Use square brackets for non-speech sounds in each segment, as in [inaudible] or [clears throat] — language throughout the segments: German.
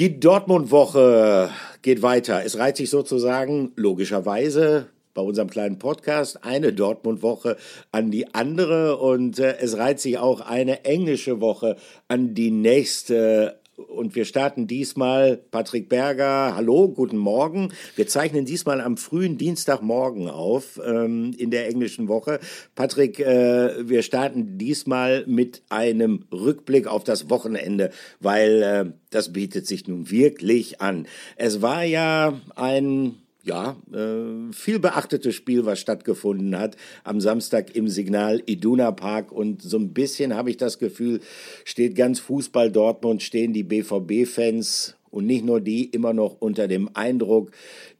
Die Dortmund-Woche geht weiter. Es reiht sich sozusagen logischerweise bei unserem kleinen Podcast eine Dortmund-Woche an die andere und äh, es reiht sich auch eine englische Woche an die nächste und wir starten diesmal, Patrick Berger, hallo, guten Morgen. Wir zeichnen diesmal am frühen Dienstagmorgen auf ähm, in der englischen Woche. Patrick, äh, wir starten diesmal mit einem Rückblick auf das Wochenende, weil äh, das bietet sich nun wirklich an. Es war ja ein ja, äh, viel beachtetes Spiel, was stattgefunden hat am Samstag im Signal Iduna Park. Und so ein bisschen habe ich das Gefühl, steht ganz Fußball Dortmund, stehen die BVB-Fans und nicht nur die immer noch unter dem Eindruck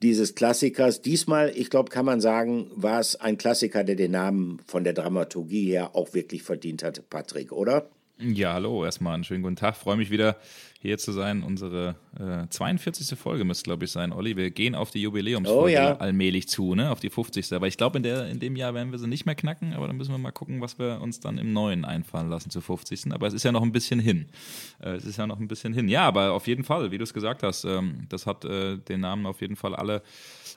dieses Klassikers. Diesmal, ich glaube, kann man sagen, war es ein Klassiker, der den Namen von der Dramaturgie her auch wirklich verdient hat, Patrick, oder? Ja, hallo, erstmal einen schönen guten Tag. Freue mich wieder hier zu sein. Unsere äh, 42. Folge müsste, glaube ich, sein, Olli. Wir gehen auf die Jubiläumsfolge oh, ja. allmählich zu, ne? Auf die 50. Aber ich glaube, in, in dem Jahr werden wir sie nicht mehr knacken, aber dann müssen wir mal gucken, was wir uns dann im neuen einfallen lassen zur 50. Aber es ist ja noch ein bisschen hin. Äh, es ist ja noch ein bisschen hin. Ja, aber auf jeden Fall, wie du es gesagt hast, ähm, das hat äh, den Namen auf jeden Fall alle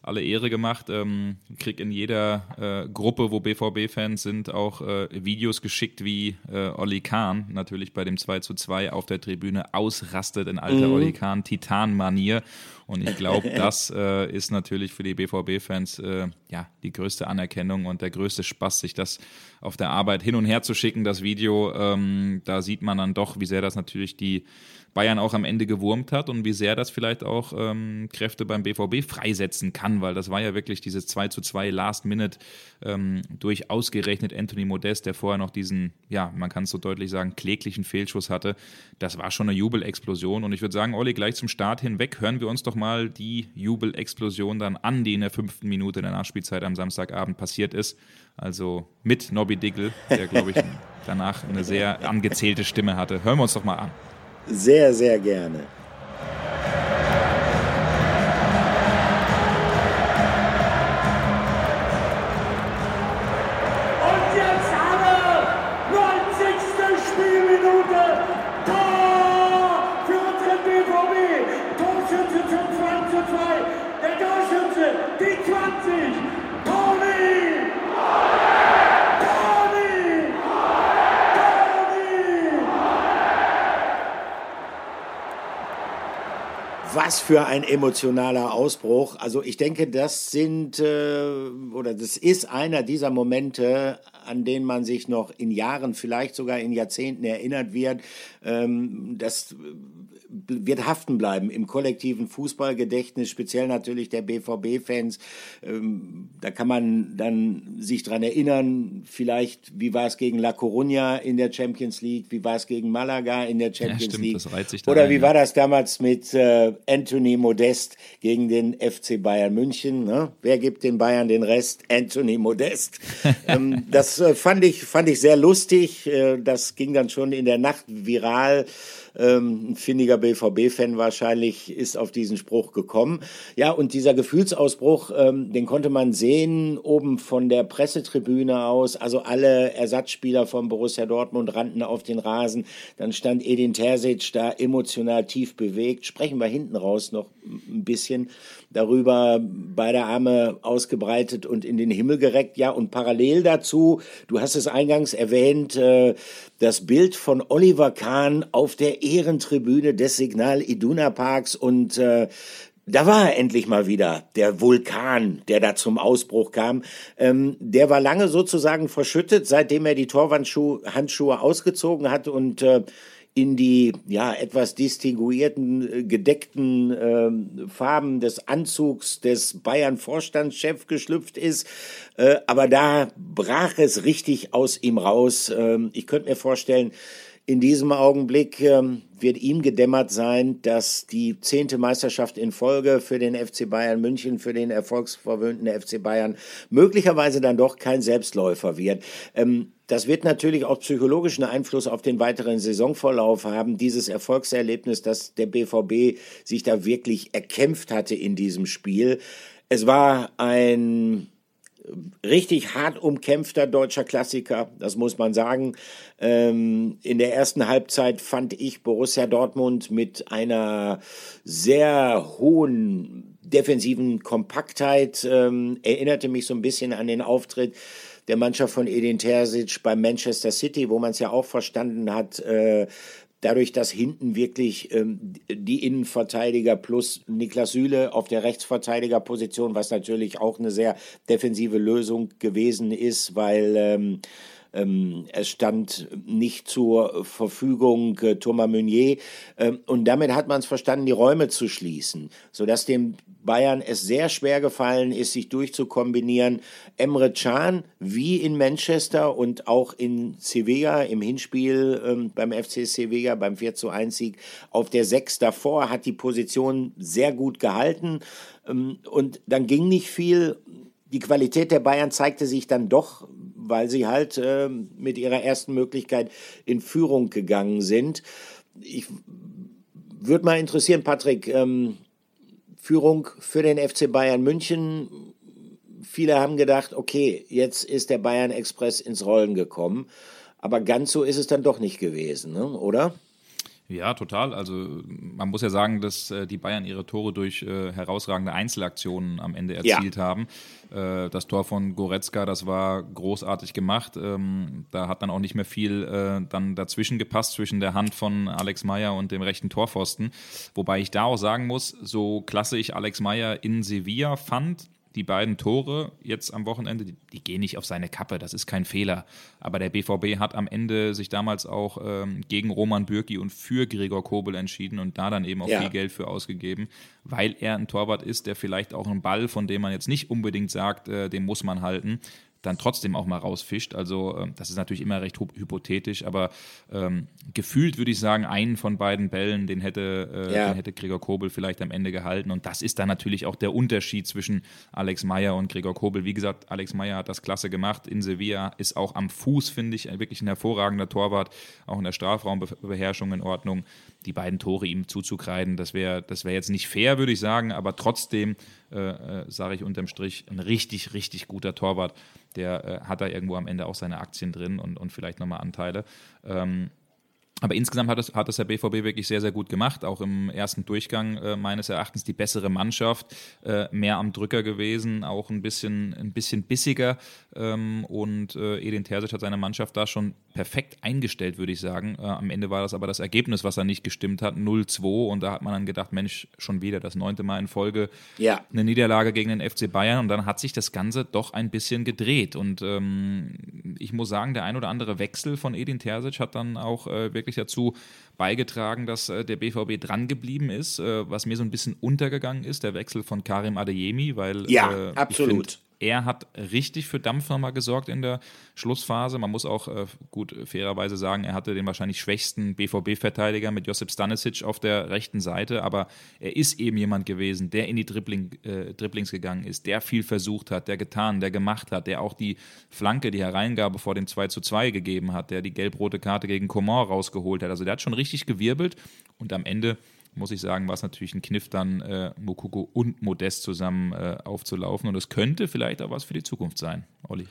alle Ehre gemacht. Ähm, krieg in jeder äh, Gruppe, wo BVB-Fans sind, auch äh, Videos geschickt, wie äh, Olli Kahn natürlich bei dem 2 zu 2 auf der Tribüne ausrastet in alter mhm. Olli Kahn Titan-Manier. Und ich glaube, [laughs] das äh, ist natürlich für die BVB-Fans äh, ja die größte Anerkennung und der größte Spaß, sich das auf der Arbeit hin und her zu schicken, das Video. Ähm, da sieht man dann doch, wie sehr das natürlich die Bayern auch am Ende gewurmt hat und wie sehr das vielleicht auch ähm, Kräfte beim BVB freisetzen kann, weil das war ja wirklich dieses 2 zu 2 Last Minute ähm, durch ausgerechnet Anthony Modest, der vorher noch diesen, ja, man kann es so deutlich sagen, kläglichen Fehlschuss hatte. Das war schon eine Jubelexplosion und ich würde sagen, Olli, gleich zum Start hinweg hören wir uns doch mal die Jubelexplosion dann an, die in der fünften Minute der Nachspielzeit am Samstagabend passiert ist. Also mit Nobby Diggle, der, glaube ich, [laughs] danach eine sehr angezählte Stimme hatte. Hören wir uns doch mal an. Sehr, sehr gerne. Was für ein emotionaler Ausbruch. Also ich denke, das sind äh, oder das ist einer dieser Momente, an denen man sich noch in Jahren, vielleicht sogar in Jahrzehnten erinnert wird. Ähm, das wird haften bleiben im kollektiven Fußballgedächtnis, speziell natürlich der BVB-Fans. Ähm, da kann man dann sich dran erinnern, vielleicht, wie war es gegen La Coruña in der Champions League, wie war es gegen Malaga in der Champions ja, stimmt, League. Das reiht sich Oder wie ja. war das damals mit äh, Anthony Modest gegen den FC Bayern München? Ne? Wer gibt den Bayern den Rest? Anthony Modest. [laughs] ähm, das äh, fand, ich, fand ich sehr lustig. Äh, das ging dann schon in der Nacht viral. Ähm, ein findiger BVB-Fan wahrscheinlich ist auf diesen Spruch gekommen. Ja, und dieser Gefühlsausbruch, ähm, den konnte man sehen oben von der Pressetribüne aus. Also alle Ersatzspieler von Borussia Dortmund rannten auf den Rasen. Dann stand Edin Terzic da emotional tief bewegt. Sprechen wir hinten raus noch ein bisschen darüber, beide Arme ausgebreitet und in den Himmel gereckt. Ja, und parallel dazu, du hast es eingangs erwähnt, äh, das Bild von Oliver Kahn auf der Ehrentribüne des Signal Iduna Parks und äh, da war er endlich mal wieder, der Vulkan, der da zum Ausbruch kam. Ähm, der war lange sozusagen verschüttet, seitdem er die Torwandschuhe ausgezogen hat und äh, in die ja etwas distinguierten, äh, gedeckten äh, Farben des Anzugs des Bayern-Vorstandschefs geschlüpft ist. Äh, aber da brach es richtig aus ihm raus. Ähm, ich könnte mir vorstellen, in diesem Augenblick ähm, wird ihm gedämmert sein, dass die zehnte Meisterschaft in Folge für den FC Bayern München, für den erfolgsverwöhnten FC Bayern möglicherweise dann doch kein Selbstläufer wird. Ähm, das wird natürlich auch psychologischen Einfluss auf den weiteren Saisonverlauf haben. Dieses Erfolgserlebnis, dass der BVB sich da wirklich erkämpft hatte in diesem Spiel. Es war ein richtig hart umkämpfter deutscher Klassiker, das muss man sagen. Ähm, in der ersten Halbzeit fand ich Borussia Dortmund mit einer sehr hohen defensiven Kompaktheit, ähm, erinnerte mich so ein bisschen an den Auftritt der Mannschaft von Edin Terzic bei Manchester City, wo man es ja auch verstanden hat, äh, dadurch, dass hinten wirklich ähm, die Innenverteidiger plus Niklas Süle auf der Rechtsverteidigerposition, was natürlich auch eine sehr defensive Lösung gewesen ist, weil ähm, ähm, es stand nicht zur Verfügung äh, Thomas Meunier. Ähm, und damit hat man es verstanden, die Räume zu schließen, sodass dem Bayern es sehr schwer gefallen ist, sich durchzukombinieren. Emre Can, wie in Manchester und auch in Sevilla im Hinspiel ähm, beim FC Sevilla beim 4 zu 1 Sieg auf der 6 davor, hat die Position sehr gut gehalten. Ähm, und dann ging nicht viel. Die Qualität der Bayern zeigte sich dann doch weil sie halt äh, mit ihrer ersten Möglichkeit in Führung gegangen sind. Ich würde mal interessieren, Patrick, ähm, Führung für den FC Bayern München. Viele haben gedacht, okay, jetzt ist der Bayern Express ins Rollen gekommen. Aber ganz so ist es dann doch nicht gewesen, ne? oder? Ja, total. Also man muss ja sagen, dass äh, die Bayern ihre Tore durch äh, herausragende Einzelaktionen am Ende erzielt ja. haben. Äh, das Tor von Goretzka, das war großartig gemacht. Ähm, da hat dann auch nicht mehr viel äh, dann dazwischen gepasst zwischen der Hand von Alex Meyer und dem rechten Torpfosten. Wobei ich da auch sagen muss, so klasse ich Alex Meyer in Sevilla fand, die beiden Tore jetzt am Wochenende, die, die, gehen nicht auf seine Kappe, das ist kein Fehler. Aber der BVB hat am Ende sich damals auch ähm, gegen Roman Bürki und für Gregor Kobel entschieden und da dann eben auch ja. viel Geld für ausgegeben, weil er ein Torwart ist, der vielleicht auch einen Ball, von dem man jetzt nicht unbedingt sagt, äh, den muss man halten, dann trotzdem auch mal rausfischt. Also ähm, das ist natürlich immer recht hypothetisch, aber ähm, gefühlt würde ich sagen, einen von beiden Bällen, den hätte, äh, ja. den hätte Gregor Kobel vielleicht am Ende gehalten. Und das ist dann natürlich auch der Unterschied zwischen Alex Meyer und Gregor Kobel. Wie gesagt, Alex Meyer hat das klasse gemacht. In Sevilla ist auch am Fuß, finde ich, wirklich ein hervorragender Torwart, auch in der Strafraumbeherrschung in Ordnung. Die beiden Tore ihm zuzukreiden, das wäre das wär jetzt nicht fair, würde ich sagen, aber trotzdem äh, äh, sage ich unterm Strich, ein richtig, richtig guter Torwart. Der äh, hat da irgendwo am Ende auch seine Aktien drin und, und vielleicht nochmal Anteile. Ähm, aber insgesamt hat es, hat es der BVB wirklich sehr, sehr gut gemacht. Auch im ersten Durchgang äh, meines Erachtens die bessere Mannschaft, äh, mehr am Drücker gewesen, auch ein bisschen, ein bisschen bissiger. Ähm, und äh, Edin Terzic hat seine Mannschaft da schon perfekt eingestellt, würde ich sagen. Äh, am Ende war das aber das Ergebnis, was er nicht gestimmt hat, 0-2. Und da hat man dann gedacht, Mensch, schon wieder das neunte Mal in Folge ja. eine Niederlage gegen den FC Bayern. Und dann hat sich das Ganze doch ein bisschen gedreht. Und ähm, ich muss sagen, der ein oder andere Wechsel von Edin Terzic hat dann auch äh, wirklich wirklich dazu beigetragen, dass äh, der BVB dran geblieben ist, äh, was mir so ein bisschen untergegangen ist, der Wechsel von Karim Adeyemi, weil ja, äh, absolut er hat richtig für Dampf nochmal gesorgt in der Schlussphase. Man muss auch äh, gut fairerweise sagen, er hatte den wahrscheinlich schwächsten BVB-Verteidiger mit Josip Stanisic auf der rechten Seite, aber er ist eben jemand gewesen, der in die Dribbling, äh, Dribblings gegangen ist, der viel versucht hat, der getan, der gemacht hat, der auch die Flanke, die Hereingabe vor dem 2 zu 2 gegeben hat, der die gelb-rote Karte gegen Coman rausgeholt hat. Also der hat schon richtig gewirbelt und am Ende muss ich sagen, war es natürlich ein Kniff, dann äh, Mokoko und Modest zusammen äh, aufzulaufen. Und es könnte vielleicht auch was für die Zukunft sein, Olli.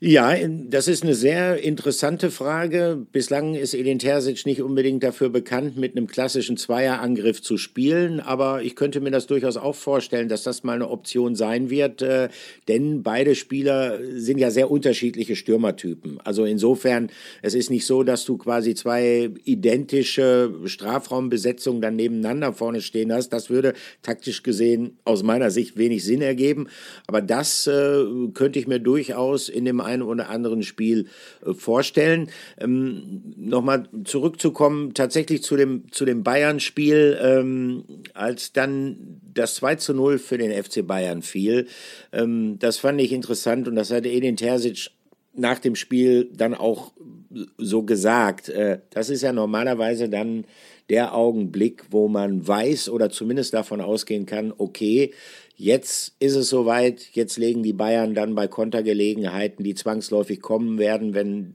Ja, das ist eine sehr interessante Frage. Bislang ist Edin Terzic nicht unbedingt dafür bekannt, mit einem klassischen Zweierangriff zu spielen, aber ich könnte mir das durchaus auch vorstellen, dass das mal eine Option sein wird, äh, denn beide Spieler sind ja sehr unterschiedliche Stürmertypen. Also insofern, es ist nicht so, dass du quasi zwei identische Strafraumbesetzungen dann nebeneinander vorne stehen hast. Das würde taktisch gesehen aus meiner Sicht wenig Sinn ergeben, aber das äh, könnte ich mir durchaus in dem einen oder anderen Spiel äh, vorstellen. Ähm, Nochmal zurückzukommen, tatsächlich zu dem, zu dem Bayern-Spiel, ähm, als dann das 2 zu 0 für den FC Bayern fiel. Ähm, das fand ich interessant und das hatte Edin Terzic nach dem Spiel dann auch so gesagt. Äh, das ist ja normalerweise dann der Augenblick, wo man weiß oder zumindest davon ausgehen kann, okay, Jetzt ist es soweit, jetzt legen die Bayern dann bei Kontergelegenheiten, die zwangsläufig kommen werden, wenn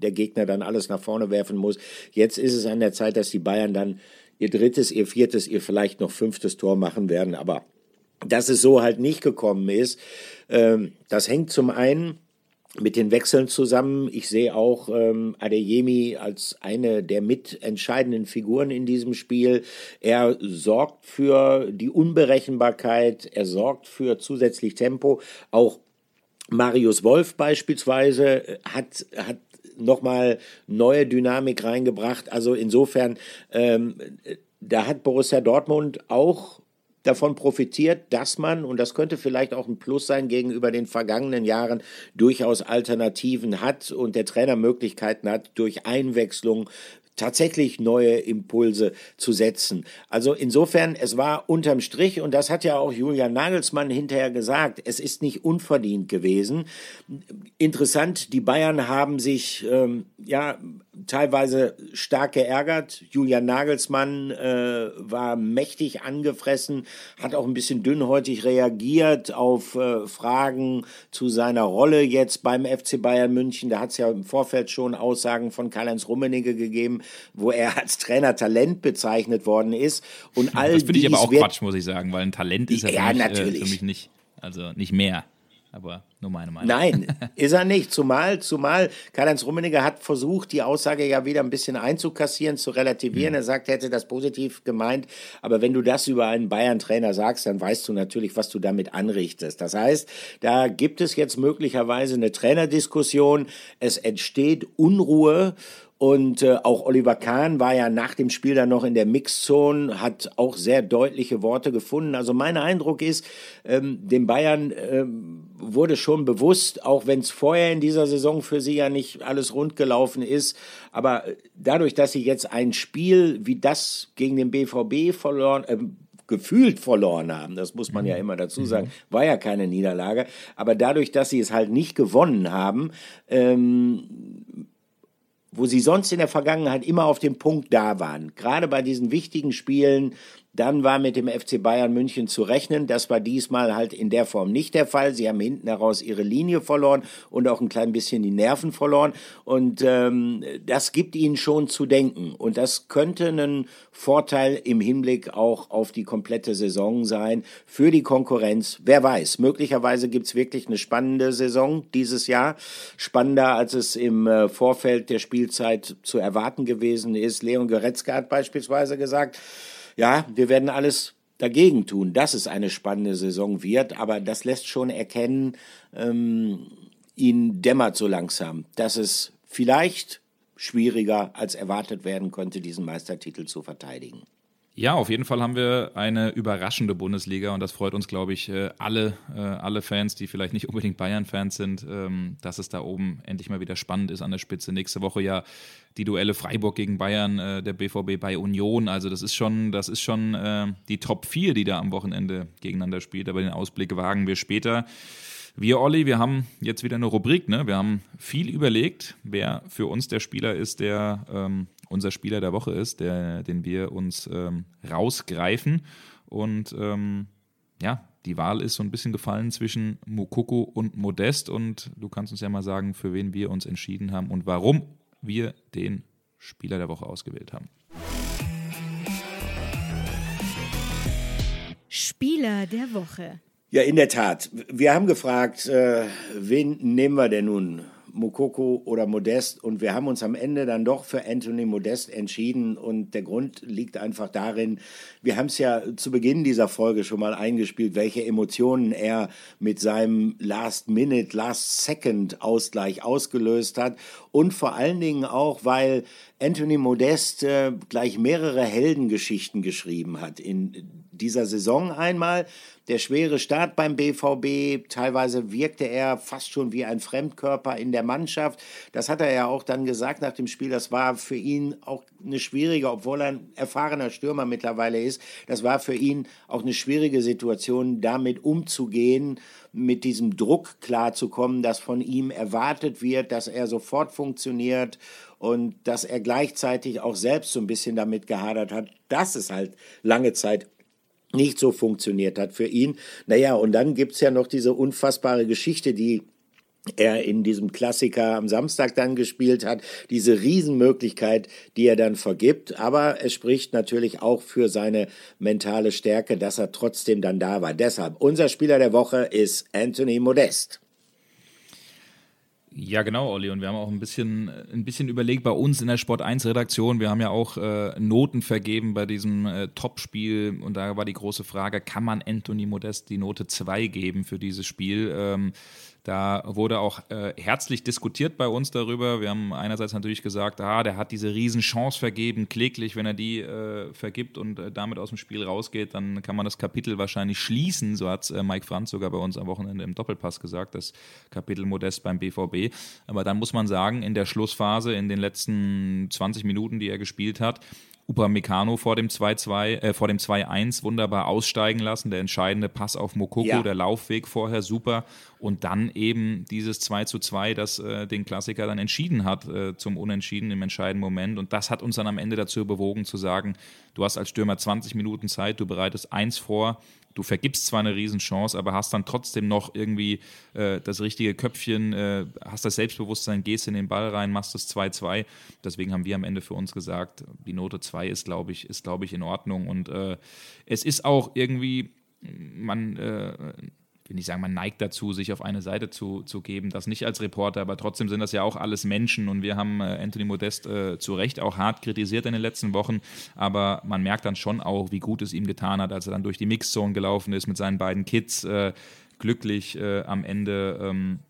der Gegner dann alles nach vorne werfen muss. Jetzt ist es an der Zeit, dass die Bayern dann ihr drittes, ihr viertes, ihr vielleicht noch fünftes Tor machen werden, aber dass es so halt nicht gekommen ist. Ähm, das hängt zum einen mit den Wechseln zusammen. Ich sehe auch ähm, Adeyemi als eine der mitentscheidenden Figuren in diesem Spiel. Er sorgt für die Unberechenbarkeit, er sorgt für zusätzlich Tempo. Auch Marius Wolf beispielsweise hat, hat nochmal neue Dynamik reingebracht. Also insofern, ähm, da hat Borussia Dortmund auch davon profitiert, dass man, und das könnte vielleicht auch ein Plus sein gegenüber den vergangenen Jahren, durchaus Alternativen hat und der Trainer Möglichkeiten hat, durch Einwechslung tatsächlich neue Impulse zu setzen. Also insofern, es war unterm Strich, und das hat ja auch Julian Nagelsmann hinterher gesagt, es ist nicht unverdient gewesen. Interessant, die Bayern haben sich ähm, ja teilweise stark geärgert. Julian Nagelsmann äh, war mächtig angefressen, hat auch ein bisschen dünnhäutig reagiert auf äh, Fragen zu seiner Rolle jetzt beim FC Bayern München. Da hat es ja im Vorfeld schon Aussagen von Karl-Heinz Rummenigge gegeben, wo er [laughs] als Trainer Talent bezeichnet worden ist. Und all das finde ich aber auch Quatsch, muss ich sagen, weil ein Talent ist ja, ja für, mich, natürlich. Äh, für mich nicht. Also nicht mehr aber nur meine Meinung. Nein, [laughs] ist er nicht. Zumal, zumal Karl-Heinz Rummenigge hat versucht, die Aussage ja wieder ein bisschen einzukassieren, zu relativieren. Mhm. Er sagt, er hätte das positiv gemeint. Aber wenn du das über einen Bayern-Trainer sagst, dann weißt du natürlich, was du damit anrichtest. Das heißt, da gibt es jetzt möglicherweise eine Trainerdiskussion. Es entsteht Unruhe und äh, auch Oliver Kahn war ja nach dem Spiel dann noch in der Mixzone, hat auch sehr deutliche Worte gefunden. Also mein Eindruck ist, ähm, dem Bayern ähm, wurde schon bewusst, auch wenn es vorher in dieser Saison für sie ja nicht alles rund gelaufen ist, aber dadurch, dass sie jetzt ein Spiel wie das gegen den BVB verloren, äh, gefühlt verloren haben, das muss man ja mhm. immer dazu sagen, mhm. war ja keine Niederlage, aber dadurch, dass sie es halt nicht gewonnen haben, ähm, wo sie sonst in der Vergangenheit immer auf dem Punkt da waren. Gerade bei diesen wichtigen Spielen dann war mit dem FC Bayern München zu rechnen. Das war diesmal halt in der Form nicht der Fall. Sie haben hinten heraus ihre Linie verloren und auch ein klein bisschen die Nerven verloren. Und ähm, das gibt ihnen schon zu denken. Und das könnte ein Vorteil im Hinblick auch auf die komplette Saison sein für die Konkurrenz. Wer weiß, möglicherweise gibt's wirklich eine spannende Saison dieses Jahr. Spannender, als es im äh, Vorfeld der Spielzeit zu erwarten gewesen ist. Leon Goretzka hat beispielsweise gesagt, ja, wir werden alles dagegen tun, dass es eine spannende Saison wird, aber das lässt schon erkennen, ähm, ihnen dämmert so langsam, dass es vielleicht schwieriger als erwartet werden könnte, diesen Meistertitel zu verteidigen. Ja, auf jeden Fall haben wir eine überraschende Bundesliga und das freut uns, glaube ich, äh, alle, äh, alle Fans, die vielleicht nicht [laughs] unbedingt Bayern-Fans sind, ähm, dass es da oben endlich mal wieder spannend ist an der Spitze. Nächste Woche ja die Duelle Freiburg gegen Bayern, äh, der BVB bei Union. Also das ist schon, das ist schon die Top 4, die da am Wochenende gegeneinander spielt. Aber den Ausblick wagen wir später. Wir, Olli, wir haben jetzt wieder eine Rubrik. Ne? Wir haben viel überlegt, wer für uns der Spieler ist, der ähm, unser Spieler der Woche ist, der, den wir uns ähm, rausgreifen. Und ähm, ja, die Wahl ist so ein bisschen gefallen zwischen Mukoko und Modest. Und du kannst uns ja mal sagen, für wen wir uns entschieden haben und warum wir den Spieler der Woche ausgewählt haben. Spieler der Woche. Ja, in der Tat. Wir haben gefragt, äh, wen nehmen wir denn nun? Mokoko oder Modest. Und wir haben uns am Ende dann doch für Anthony Modest entschieden. Und der Grund liegt einfach darin, wir haben es ja zu Beginn dieser Folge schon mal eingespielt, welche Emotionen er mit seinem Last-Minute, Last-Second-Ausgleich ausgelöst hat. Und vor allen Dingen auch, weil Anthony Modest äh, gleich mehrere Heldengeschichten geschrieben hat. In dieser Saison einmal der schwere Start beim BVB. Teilweise wirkte er fast schon wie ein Fremdkörper in der Mannschaft. Das hat er ja auch dann gesagt nach dem Spiel. Das war für ihn auch eine schwierige, obwohl er ein erfahrener Stürmer mittlerweile ist. Das war für ihn auch eine schwierige Situation, damit umzugehen, mit diesem Druck klarzukommen, dass von ihm erwartet wird, dass er sofort funktioniert und dass er gleichzeitig auch selbst so ein bisschen damit gehadert hat, dass es halt lange Zeit nicht so funktioniert hat für ihn. Naja, und dann gibt's ja noch diese unfassbare Geschichte, die er in diesem Klassiker am Samstag dann gespielt hat, diese Riesenmöglichkeit, die er dann vergibt. Aber es spricht natürlich auch für seine mentale Stärke, dass er trotzdem dann da war. Deshalb, unser Spieler der Woche ist Anthony Modest. Ja, genau, Olli. Und wir haben auch ein bisschen, ein bisschen überlegt bei uns in der Sport 1 Redaktion. Wir haben ja auch äh, Noten vergeben bei diesem äh, Topspiel. Und da war die große Frage, kann man Anthony Modest die Note 2 geben für dieses Spiel? Ähm, da wurde auch äh, herzlich diskutiert bei uns darüber. Wir haben einerseits natürlich gesagt, ah, der hat diese Riesenchance vergeben, kläglich, wenn er die äh, vergibt und äh, damit aus dem Spiel rausgeht, dann kann man das Kapitel wahrscheinlich schließen. So hat äh, Mike Franz sogar bei uns am Wochenende im Doppelpass gesagt, das Kapitel Modest beim BVB. Aber dann muss man sagen, in der Schlussphase, in den letzten 20 Minuten, die er gespielt hat, Upamecano vor dem 2-2, äh, vor dem 2-1 wunderbar aussteigen lassen. Der entscheidende Pass auf Mokoko, ja. der Laufweg vorher super. Und dann eben dieses 2 2, das äh, den Klassiker dann entschieden hat äh, zum Unentschieden im entscheidenden Moment. Und das hat uns dann am Ende dazu bewogen zu sagen, du hast als Stürmer 20 Minuten Zeit, du bereitest eins vor, du vergibst zwar eine Riesenchance, aber hast dann trotzdem noch irgendwie äh, das richtige Köpfchen, äh, hast das Selbstbewusstsein, gehst in den Ball rein, machst das 2-2. Deswegen haben wir am Ende für uns gesagt, die Note 2 ist, glaube ich, ist, glaube ich, in Ordnung. Und äh, es ist auch irgendwie, man äh, will nicht sagen, man neigt dazu, sich auf eine Seite zu, zu geben, das nicht als Reporter, aber trotzdem sind das ja auch alles Menschen und wir haben äh, Anthony Modest äh, zu Recht auch hart kritisiert in den letzten Wochen, aber man merkt dann schon auch, wie gut es ihm getan hat, als er dann durch die Mixzone gelaufen ist mit seinen beiden Kids, äh, glücklich äh, am Ende. Ähm,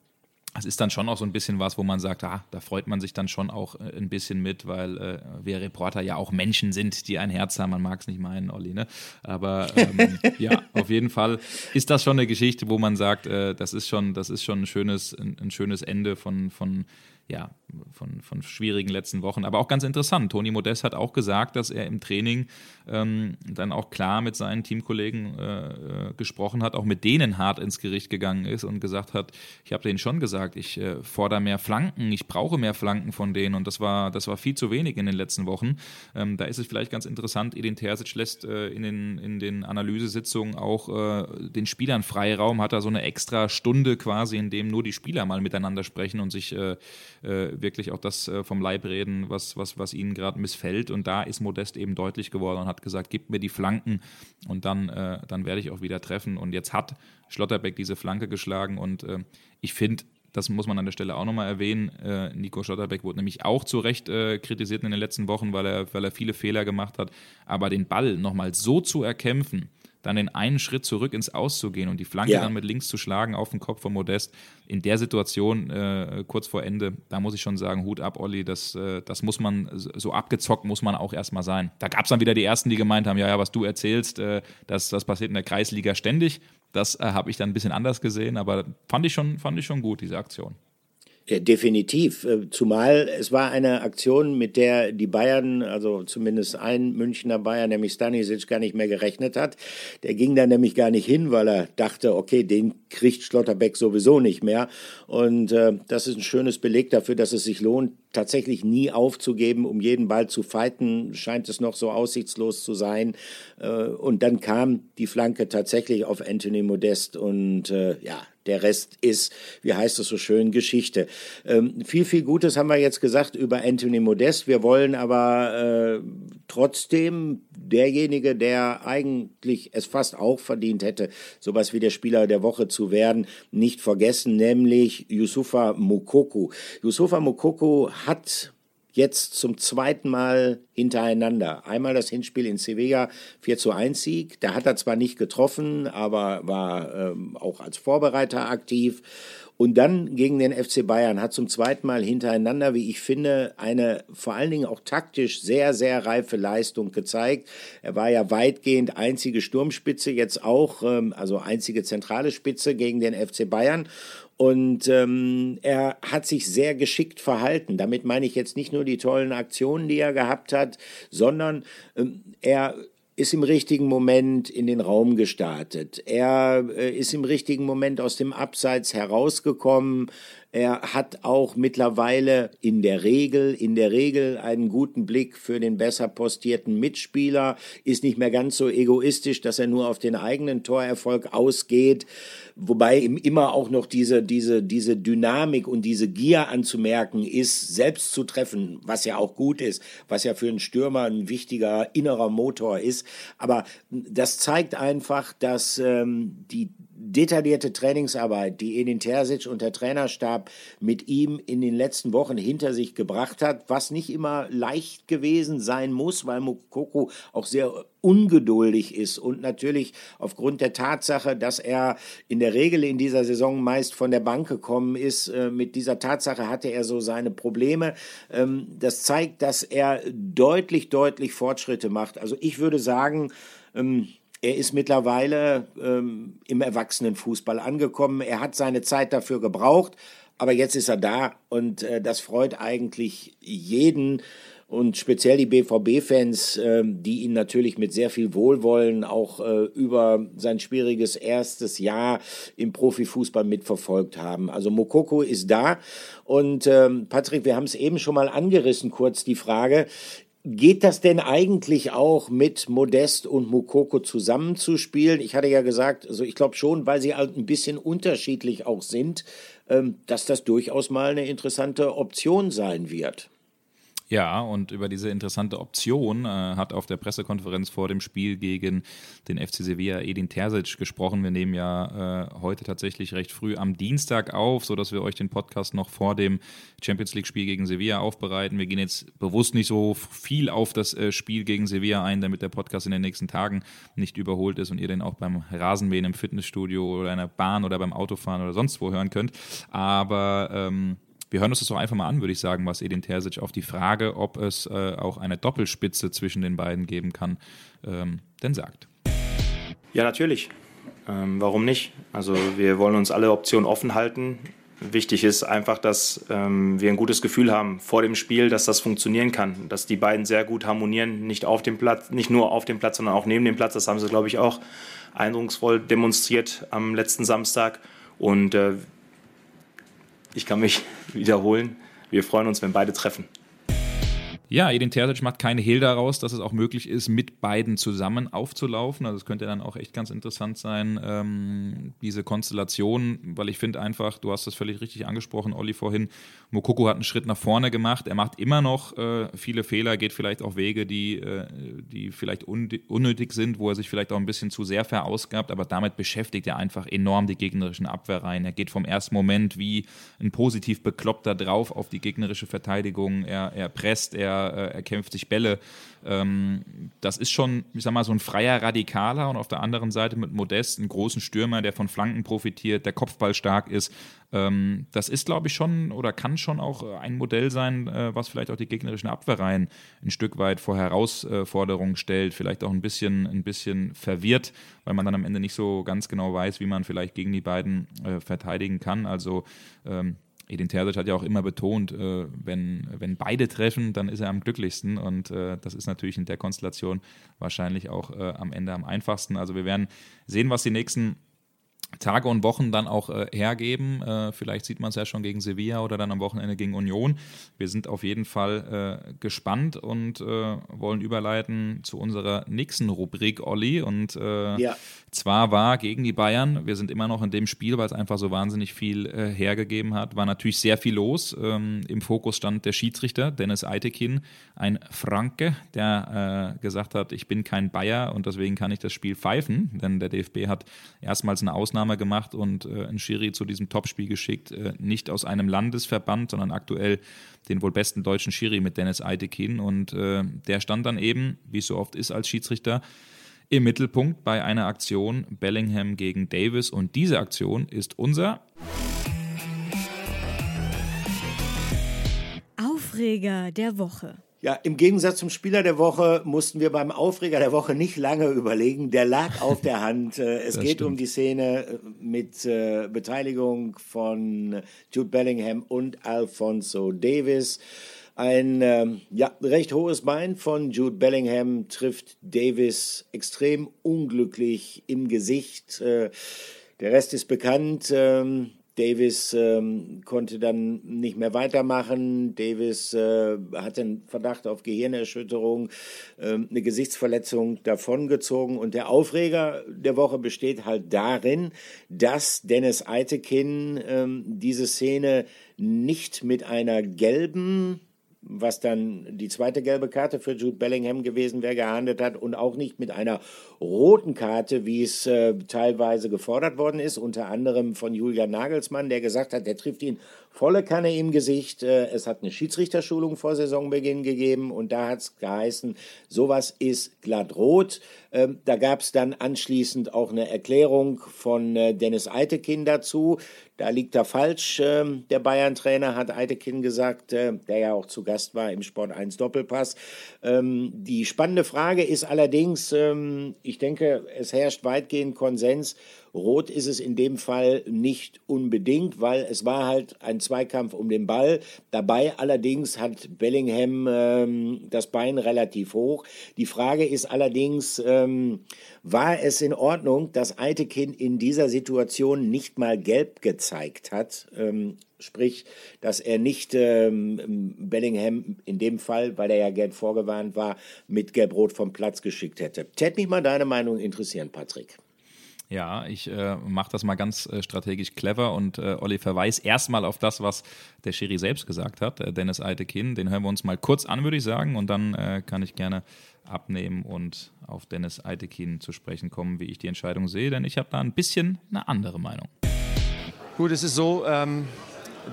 es ist dann schon auch so ein bisschen was, wo man sagt, ah, da freut man sich dann schon auch äh, ein bisschen mit, weil äh, wir Reporter ja auch Menschen sind, die ein Herz haben. Man mag es nicht meinen, Olli, ne? Aber ähm, ja, auf jeden Fall ist das schon eine Geschichte, wo man sagt, äh, das ist schon, das ist schon ein schönes, ein, ein schönes Ende von, von ja, von, von schwierigen letzten Wochen. Aber auch ganz interessant. Toni Modest hat auch gesagt, dass er im Training ähm, dann auch klar mit seinen Teamkollegen äh, äh, gesprochen hat, auch mit denen hart ins Gericht gegangen ist und gesagt hat, ich habe denen schon gesagt, ich äh, fordere mehr Flanken, ich brauche mehr Flanken von denen und das war, das war viel zu wenig in den letzten Wochen. Ähm, da ist es vielleicht ganz interessant, Edin Terzic lässt äh, in, den, in den Analysesitzungen auch äh, den Spielern Freiraum, hat da so eine extra Stunde quasi, in dem nur die Spieler mal miteinander sprechen und sich äh, wirklich auch das vom Leib reden, was, was, was ihnen gerade missfällt und da ist Modest eben deutlich geworden und hat gesagt, gib mir die Flanken und dann, äh, dann werde ich auch wieder treffen. Und jetzt hat Schlotterbeck diese Flanke geschlagen und äh, ich finde, das muss man an der Stelle auch nochmal erwähnen. Äh, Nico Schlotterbeck wurde nämlich auch zu Recht äh, kritisiert in den letzten Wochen, weil er, weil er viele Fehler gemacht hat. Aber den Ball nochmal so zu erkämpfen, dann den einen Schritt zurück ins Auszugehen und die Flanke ja. dann mit links zu schlagen auf den Kopf von Modest, in der Situation äh, kurz vor Ende, da muss ich schon sagen, Hut ab, Olli, das, äh, das muss man, so abgezockt muss man auch erstmal sein. Da gab es dann wieder die Ersten, die gemeint haben, ja, ja, was du erzählst, äh, das, das passiert in der Kreisliga ständig. Das äh, habe ich dann ein bisschen anders gesehen, aber fand ich schon, fand ich schon gut, diese Aktion. Ja, definitiv. Äh, zumal es war eine Aktion, mit der die Bayern, also zumindest ein Münchner Bayern, nämlich Stanisic, gar nicht mehr gerechnet hat. Der ging da nämlich gar nicht hin, weil er dachte, okay, den kriegt Schlotterbeck sowieso nicht mehr. Und äh, das ist ein schönes Beleg dafür, dass es sich lohnt, tatsächlich nie aufzugeben, um jeden Ball zu fighten, scheint es noch so aussichtslos zu sein. Äh, und dann kam die Flanke tatsächlich auf Anthony Modest und äh, ja, der Rest ist, wie heißt es so schön, Geschichte. Ähm, viel, viel Gutes haben wir jetzt gesagt über Anthony Modest. Wir wollen aber äh, trotzdem derjenige, der eigentlich es fast auch verdient hätte, sowas wie der Spieler der Woche zu werden, nicht vergessen, nämlich Yusufa Mukoku. Yusufa Mukoku hat jetzt zum zweiten Mal hintereinander. Einmal das Hinspiel in Sevilla 4 zu 1 Sieg. Da hat er zwar nicht getroffen, aber war ähm, auch als Vorbereiter aktiv. Und dann gegen den FC Bayern hat zum zweiten Mal hintereinander, wie ich finde, eine vor allen Dingen auch taktisch sehr, sehr reife Leistung gezeigt. Er war ja weitgehend einzige Sturmspitze, jetzt auch, ähm, also einzige zentrale Spitze gegen den FC Bayern. Und ähm, er hat sich sehr geschickt verhalten. Damit meine ich jetzt nicht nur die tollen Aktionen, die er gehabt hat, sondern ähm, er ist im richtigen Moment in den Raum gestartet. Er äh, ist im richtigen Moment aus dem Abseits herausgekommen. Er hat auch mittlerweile in der Regel, in der Regel einen guten Blick für den besser postierten Mitspieler, ist nicht mehr ganz so egoistisch, dass er nur auf den eigenen Torerfolg ausgeht, wobei ihm immer auch noch diese, diese, diese Dynamik und diese Gier anzumerken ist, selbst zu treffen, was ja auch gut ist, was ja für einen Stürmer ein wichtiger innerer Motor ist. Aber das zeigt einfach, dass ähm, die detaillierte Trainingsarbeit, die Edin Terzic und der Trainerstab mit ihm in den letzten Wochen hinter sich gebracht hat, was nicht immer leicht gewesen sein muss, weil Mokoko auch sehr ungeduldig ist und natürlich aufgrund der Tatsache, dass er in der Regel in dieser Saison meist von der Bank gekommen ist, äh, mit dieser Tatsache hatte er so seine Probleme. Ähm, das zeigt, dass er deutlich, deutlich Fortschritte macht. Also ich würde sagen, ähm, er ist mittlerweile ähm, im Erwachsenenfußball angekommen. Er hat seine Zeit dafür gebraucht, aber jetzt ist er da und äh, das freut eigentlich jeden und speziell die BVB-Fans, äh, die ihn natürlich mit sehr viel Wohlwollen auch äh, über sein schwieriges erstes Jahr im Profifußball mitverfolgt haben. Also Mokoko ist da und ähm, Patrick, wir haben es eben schon mal angerissen, kurz die Frage, Geht das denn eigentlich auch mit Modest und Mukoko zusammenzuspielen? Ich hatte ja gesagt, also ich glaube schon, weil sie halt ein bisschen unterschiedlich auch sind, ähm, dass das durchaus mal eine interessante Option sein wird. Ja, und über diese interessante Option äh, hat auf der Pressekonferenz vor dem Spiel gegen den FC Sevilla Edin Terzic gesprochen. Wir nehmen ja äh, heute tatsächlich recht früh am Dienstag auf, sodass wir euch den Podcast noch vor dem Champions League-Spiel gegen Sevilla aufbereiten. Wir gehen jetzt bewusst nicht so viel auf das äh, Spiel gegen Sevilla ein, damit der Podcast in den nächsten Tagen nicht überholt ist und ihr den auch beim Rasenmähen im Fitnessstudio oder in der Bahn oder beim Autofahren oder sonst wo hören könnt. Aber ähm, wir hören uns das doch einfach mal an, würde ich sagen, was Edin Terzic auf die Frage, ob es äh, auch eine Doppelspitze zwischen den beiden geben kann, ähm, denn sagt. Ja, natürlich. Ähm, warum nicht? Also wir wollen uns alle Optionen offen halten. Wichtig ist einfach, dass ähm, wir ein gutes Gefühl haben vor dem Spiel, dass das funktionieren kann, dass die beiden sehr gut harmonieren, nicht auf dem Platz, nicht nur auf dem Platz, sondern auch neben dem Platz. Das haben sie, glaube ich, auch eindrucksvoll demonstriert am letzten Samstag. Und äh, ich kann mich wiederholen. Wir freuen uns, wenn beide treffen. Ja, Edin Terzic macht keine Hehl daraus, dass es auch möglich ist, mit beiden zusammen aufzulaufen. Also es könnte dann auch echt ganz interessant sein, ähm, diese Konstellation, weil ich finde einfach, du hast das völlig richtig angesprochen, Olli, vorhin, Mokoko hat einen Schritt nach vorne gemacht. Er macht immer noch äh, viele Fehler, geht vielleicht auch Wege, die, äh, die vielleicht unnötig sind, wo er sich vielleicht auch ein bisschen zu sehr verausgabt, aber damit beschäftigt er einfach enorm die gegnerischen Abwehrreihen. Er geht vom ersten Moment wie ein positiv Bekloppter drauf auf die gegnerische Verteidigung. Er, er presst, er äh, er kämpft sich Bälle. Ähm, das ist schon, ich sag mal, so ein freier Radikaler und auf der anderen Seite mit Modest, einen großen Stürmer, der von Flanken profitiert, der Kopfball stark ist. Ähm, das ist, glaube ich, schon oder kann schon auch ein Modell sein, äh, was vielleicht auch die gegnerischen Abwehrreihen ein Stück weit vor Herausforderungen stellt, vielleicht auch ein bisschen, ein bisschen verwirrt, weil man dann am Ende nicht so ganz genau weiß, wie man vielleicht gegen die beiden äh, verteidigen kann. Also ähm, Edin Terzic hat ja auch immer betont, äh, wenn, wenn beide treffen, dann ist er am glücklichsten und äh, das ist natürlich in der Konstellation wahrscheinlich auch äh, am Ende am einfachsten. Also wir werden sehen, was die nächsten Tage und Wochen dann auch äh, hergeben. Äh, vielleicht sieht man es ja schon gegen Sevilla oder dann am Wochenende gegen Union. Wir sind auf jeden Fall äh, gespannt und äh, wollen überleiten zu unserer nächsten Rubrik, Olli. Und äh, ja. zwar war gegen die Bayern, wir sind immer noch in dem Spiel, weil es einfach so wahnsinnig viel äh, hergegeben hat, war natürlich sehr viel los. Ähm, Im Fokus stand der Schiedsrichter, Dennis Eitekin, ein Franke, der gesagt hat, ich bin kein Bayer und deswegen kann ich das Spiel pfeifen, denn der DFB hat erstmals eine Ausnahme Ausnahme gemacht und äh, einen Schiri zu diesem Topspiel geschickt, äh, nicht aus einem Landesverband, sondern aktuell den wohl besten deutschen Schiri mit Dennis Eitekin. Und äh, der stand dann eben, wie es so oft ist als Schiedsrichter, im Mittelpunkt bei einer Aktion Bellingham gegen Davis. Und diese Aktion ist unser Aufreger der Woche. Ja, im Gegensatz zum Spieler der Woche mussten wir beim Aufreger der Woche nicht lange überlegen. Der lag auf der Hand. Äh, es das geht stimmt. um die Szene äh, mit äh, Beteiligung von Jude Bellingham und Alfonso Davis. Ein ähm, ja, recht hohes Bein von Jude Bellingham trifft Davis extrem unglücklich im Gesicht. Äh, der Rest ist bekannt. Ähm, Davis ähm, konnte dann nicht mehr weitermachen. Davis äh, hatte einen Verdacht auf Gehirnerschütterung, äh, eine Gesichtsverletzung davongezogen. Und der Aufreger der Woche besteht halt darin, dass Dennis Eitekin äh, diese Szene nicht mit einer gelben was dann die zweite gelbe Karte für Jude Bellingham gewesen wäre, gehandelt hat und auch nicht mit einer roten Karte, wie es äh, teilweise gefordert worden ist, unter anderem von Julian Nagelsmann, der gesagt hat, der trifft ihn volle Kanne im Gesicht. Äh, es hat eine Schiedsrichterschulung vor Saisonbeginn gegeben und da hat es geheißen, sowas ist glatt rot. Ähm, da gab es dann anschließend auch eine Erklärung von äh, Dennis Eitekin dazu. Da liegt er falsch. Ähm, der Bayern-Trainer hat Eitekin gesagt, äh, der ja auch zu Gast war im Sport 1 Doppelpass. Ähm, die spannende Frage ist allerdings, ich denke, es herrscht weitgehend Konsens, Rot ist es in dem Fall nicht unbedingt, weil es war halt ein Zweikampf um den Ball. Dabei allerdings hat Bellingham ähm, das Bein relativ hoch. Die Frage ist allerdings, ähm, war es in Ordnung, dass Eitekin in dieser Situation nicht mal gelb gezeigt hat? Ähm, sprich, dass er nicht ähm, Bellingham in dem Fall, weil er ja gelb vorgewarnt war, mit gelb-rot vom Platz geschickt hätte. Tät mich mal deine Meinung interessieren, Patrick. Ja, ich äh, mache das mal ganz äh, strategisch clever und äh, Olli verweist erstmal auf das, was der Schiri selbst gesagt hat, äh, Dennis Eitekin. Den hören wir uns mal kurz an, würde ich sagen, und dann äh, kann ich gerne abnehmen und auf Dennis Eitekin zu sprechen kommen, wie ich die Entscheidung sehe, denn ich habe da ein bisschen eine andere Meinung. Gut, es ist so, ähm,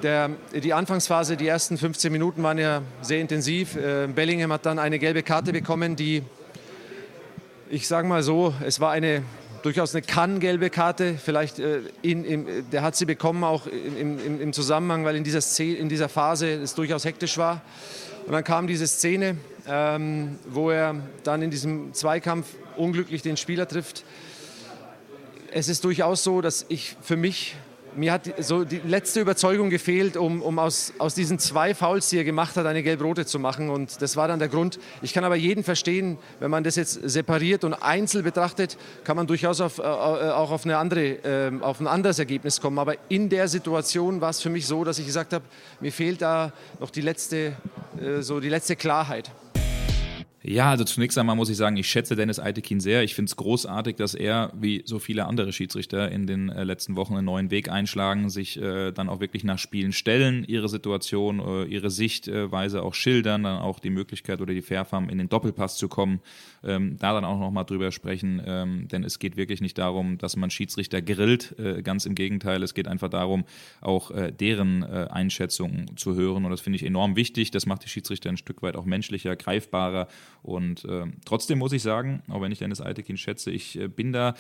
der, die Anfangsphase, die ersten 15 Minuten waren ja sehr intensiv. Äh, Bellingham hat dann eine gelbe Karte bekommen, die, ich sage mal so, es war eine durchaus eine kann-gelbe Karte. Vielleicht äh, in, in, der hat sie bekommen auch im, im, im Zusammenhang, weil in dieser, Szene, in dieser Phase es durchaus hektisch war. Und dann kam diese Szene, ähm, wo er dann in diesem Zweikampf unglücklich den Spieler trifft. Es ist durchaus so, dass ich für mich mir hat so die letzte Überzeugung gefehlt, um, um aus, aus diesen zwei Fouls, die er gemacht hat, eine gelb-rote zu machen. Und das war dann der Grund. Ich kann aber jeden verstehen, wenn man das jetzt separiert und einzeln betrachtet, kann man durchaus auf, äh, auch auf, eine andere, äh, auf ein anderes Ergebnis kommen. Aber in der Situation war es für mich so, dass ich gesagt habe, mir fehlt da noch die letzte, äh, so die letzte Klarheit. Ja, also zunächst einmal muss ich sagen, ich schätze Dennis Eitekin sehr. Ich finde es großartig, dass er, wie so viele andere Schiedsrichter, in den äh, letzten Wochen einen neuen Weg einschlagen, sich äh, dann auch wirklich nach Spielen stellen, ihre Situation, äh, ihre Sichtweise auch schildern, dann auch die Möglichkeit oder die Fairf haben, in den Doppelpass zu kommen, ähm, da dann auch nochmal drüber sprechen, ähm, denn es geht wirklich nicht darum, dass man Schiedsrichter grillt, äh, ganz im Gegenteil, es geht einfach darum, auch äh, deren äh, Einschätzungen zu hören und das finde ich enorm wichtig. Das macht die Schiedsrichter ein Stück weit auch menschlicher, greifbarer und äh, trotzdem muss ich sagen, auch wenn ich Dennis Altekin schätze, ich äh, bin da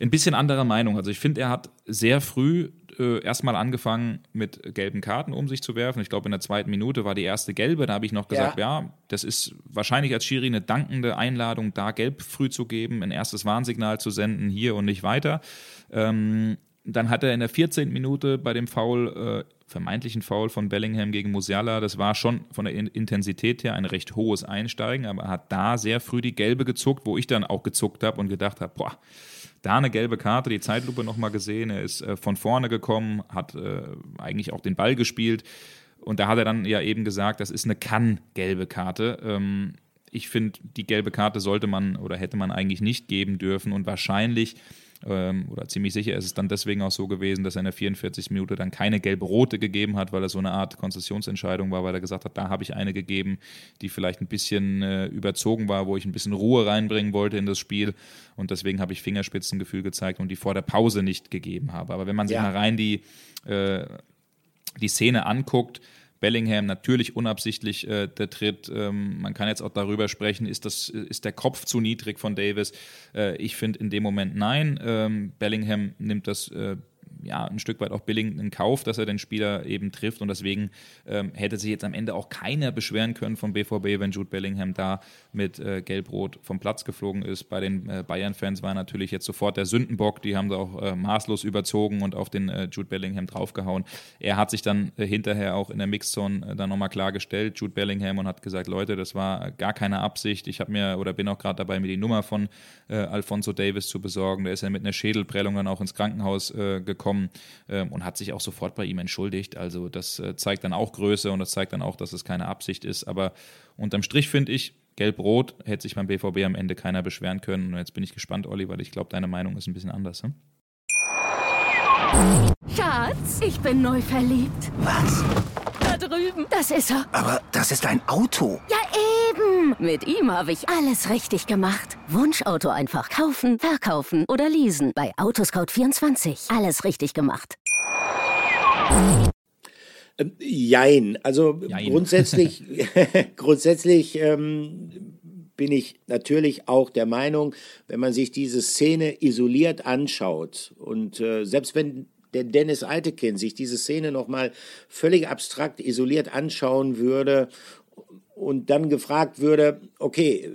ein bisschen anderer Meinung. Also ich finde, er hat sehr früh äh, erstmal angefangen mit gelben Karten um sich zu werfen. Ich glaube, in der zweiten Minute war die erste gelbe. Da habe ich noch gesagt, ja. ja. das ist wahrscheinlich als Schiri eine dankende Einladung, da gelb früh zu geben, ein erstes Warnsignal zu senden, hier und nicht weiter. Ähm, dann hat er in der 14. Minute bei dem Foul, äh, vermeintlichen Foul von Bellingham gegen Musiala, das war schon von der Intensität her ein recht hohes Einsteigen, aber er hat da sehr früh die gelbe gezuckt, wo ich dann auch gezuckt habe und gedacht habe, boah, da eine gelbe Karte, die Zeitlupe nochmal gesehen, er ist äh, von vorne gekommen, hat äh, eigentlich auch den Ball gespielt und da hat er dann ja eben gesagt, das ist eine kann-gelbe Karte. Ähm, ich finde, die gelbe Karte sollte man oder hätte man eigentlich nicht geben dürfen und wahrscheinlich ähm, oder ziemlich sicher ist es dann deswegen auch so gewesen, dass er in der 44. Minute dann keine gelb-rote gegeben hat, weil er so eine Art Konzessionsentscheidung war, weil er gesagt hat, da habe ich eine gegeben, die vielleicht ein bisschen äh, überzogen war, wo ich ein bisschen Ruhe reinbringen wollte in das Spiel und deswegen habe ich Fingerspitzengefühl gezeigt und die vor der Pause nicht gegeben habe. Aber wenn man sich ja. mal rein die, äh, die Szene anguckt, Bellingham natürlich unabsichtlich äh, der Tritt. Ähm, man kann jetzt auch darüber sprechen, ist, das, ist der Kopf zu niedrig von Davis? Äh, ich finde in dem Moment nein. Ähm, Bellingham nimmt das äh, ja, ein Stück weit auch billig in Kauf, dass er den Spieler eben trifft und deswegen ähm, hätte sich jetzt am Ende auch keiner beschweren können vom BVB, wenn Jude Bellingham da mit äh, Gelb-Rot vom Platz geflogen ist. Bei den äh, Bayern-Fans war natürlich jetzt sofort der Sündenbock, die haben da auch äh, maßlos überzogen und auf den äh, Jude Bellingham draufgehauen. Er hat sich dann äh, hinterher auch in der Mixzone äh, dann nochmal klargestellt, Jude Bellingham, und hat gesagt, Leute, das war gar keine Absicht. Ich habe mir oder bin auch gerade dabei, mir die Nummer von Alfonso Davis zu besorgen. Da ist er mit einer Schädelprellung dann auch ins Krankenhaus gekommen bekommen ähm, und hat sich auch sofort bei ihm entschuldigt. Also das äh, zeigt dann auch Größe und das zeigt dann auch, dass es keine Absicht ist. Aber unterm Strich finde ich, Gelb-Rot hätte sich beim BVB am Ende keiner beschweren können. Und jetzt bin ich gespannt, Olli, weil ich glaube, deine Meinung ist ein bisschen anders. Hm? Schatz, ich bin neu verliebt. Was? Da drüben. Das ist er. Aber das ist ein Auto. Ja, Mit ihm habe ich alles richtig gemacht. Wunschauto einfach kaufen, verkaufen oder leasen. Bei Autoscout24. Alles richtig gemacht. Ähm, jein. Also Jein. grundsätzlich, [laughs] [laughs] grundsätzlich ähm, bin ich natürlich auch der Meinung, wenn man sich diese Szene isoliert anschaut und äh, selbst wenn der Dennis Altekin sich diese Szene nochmal völlig abstrakt isoliert anschauen würde und dann gefragt würde, okay,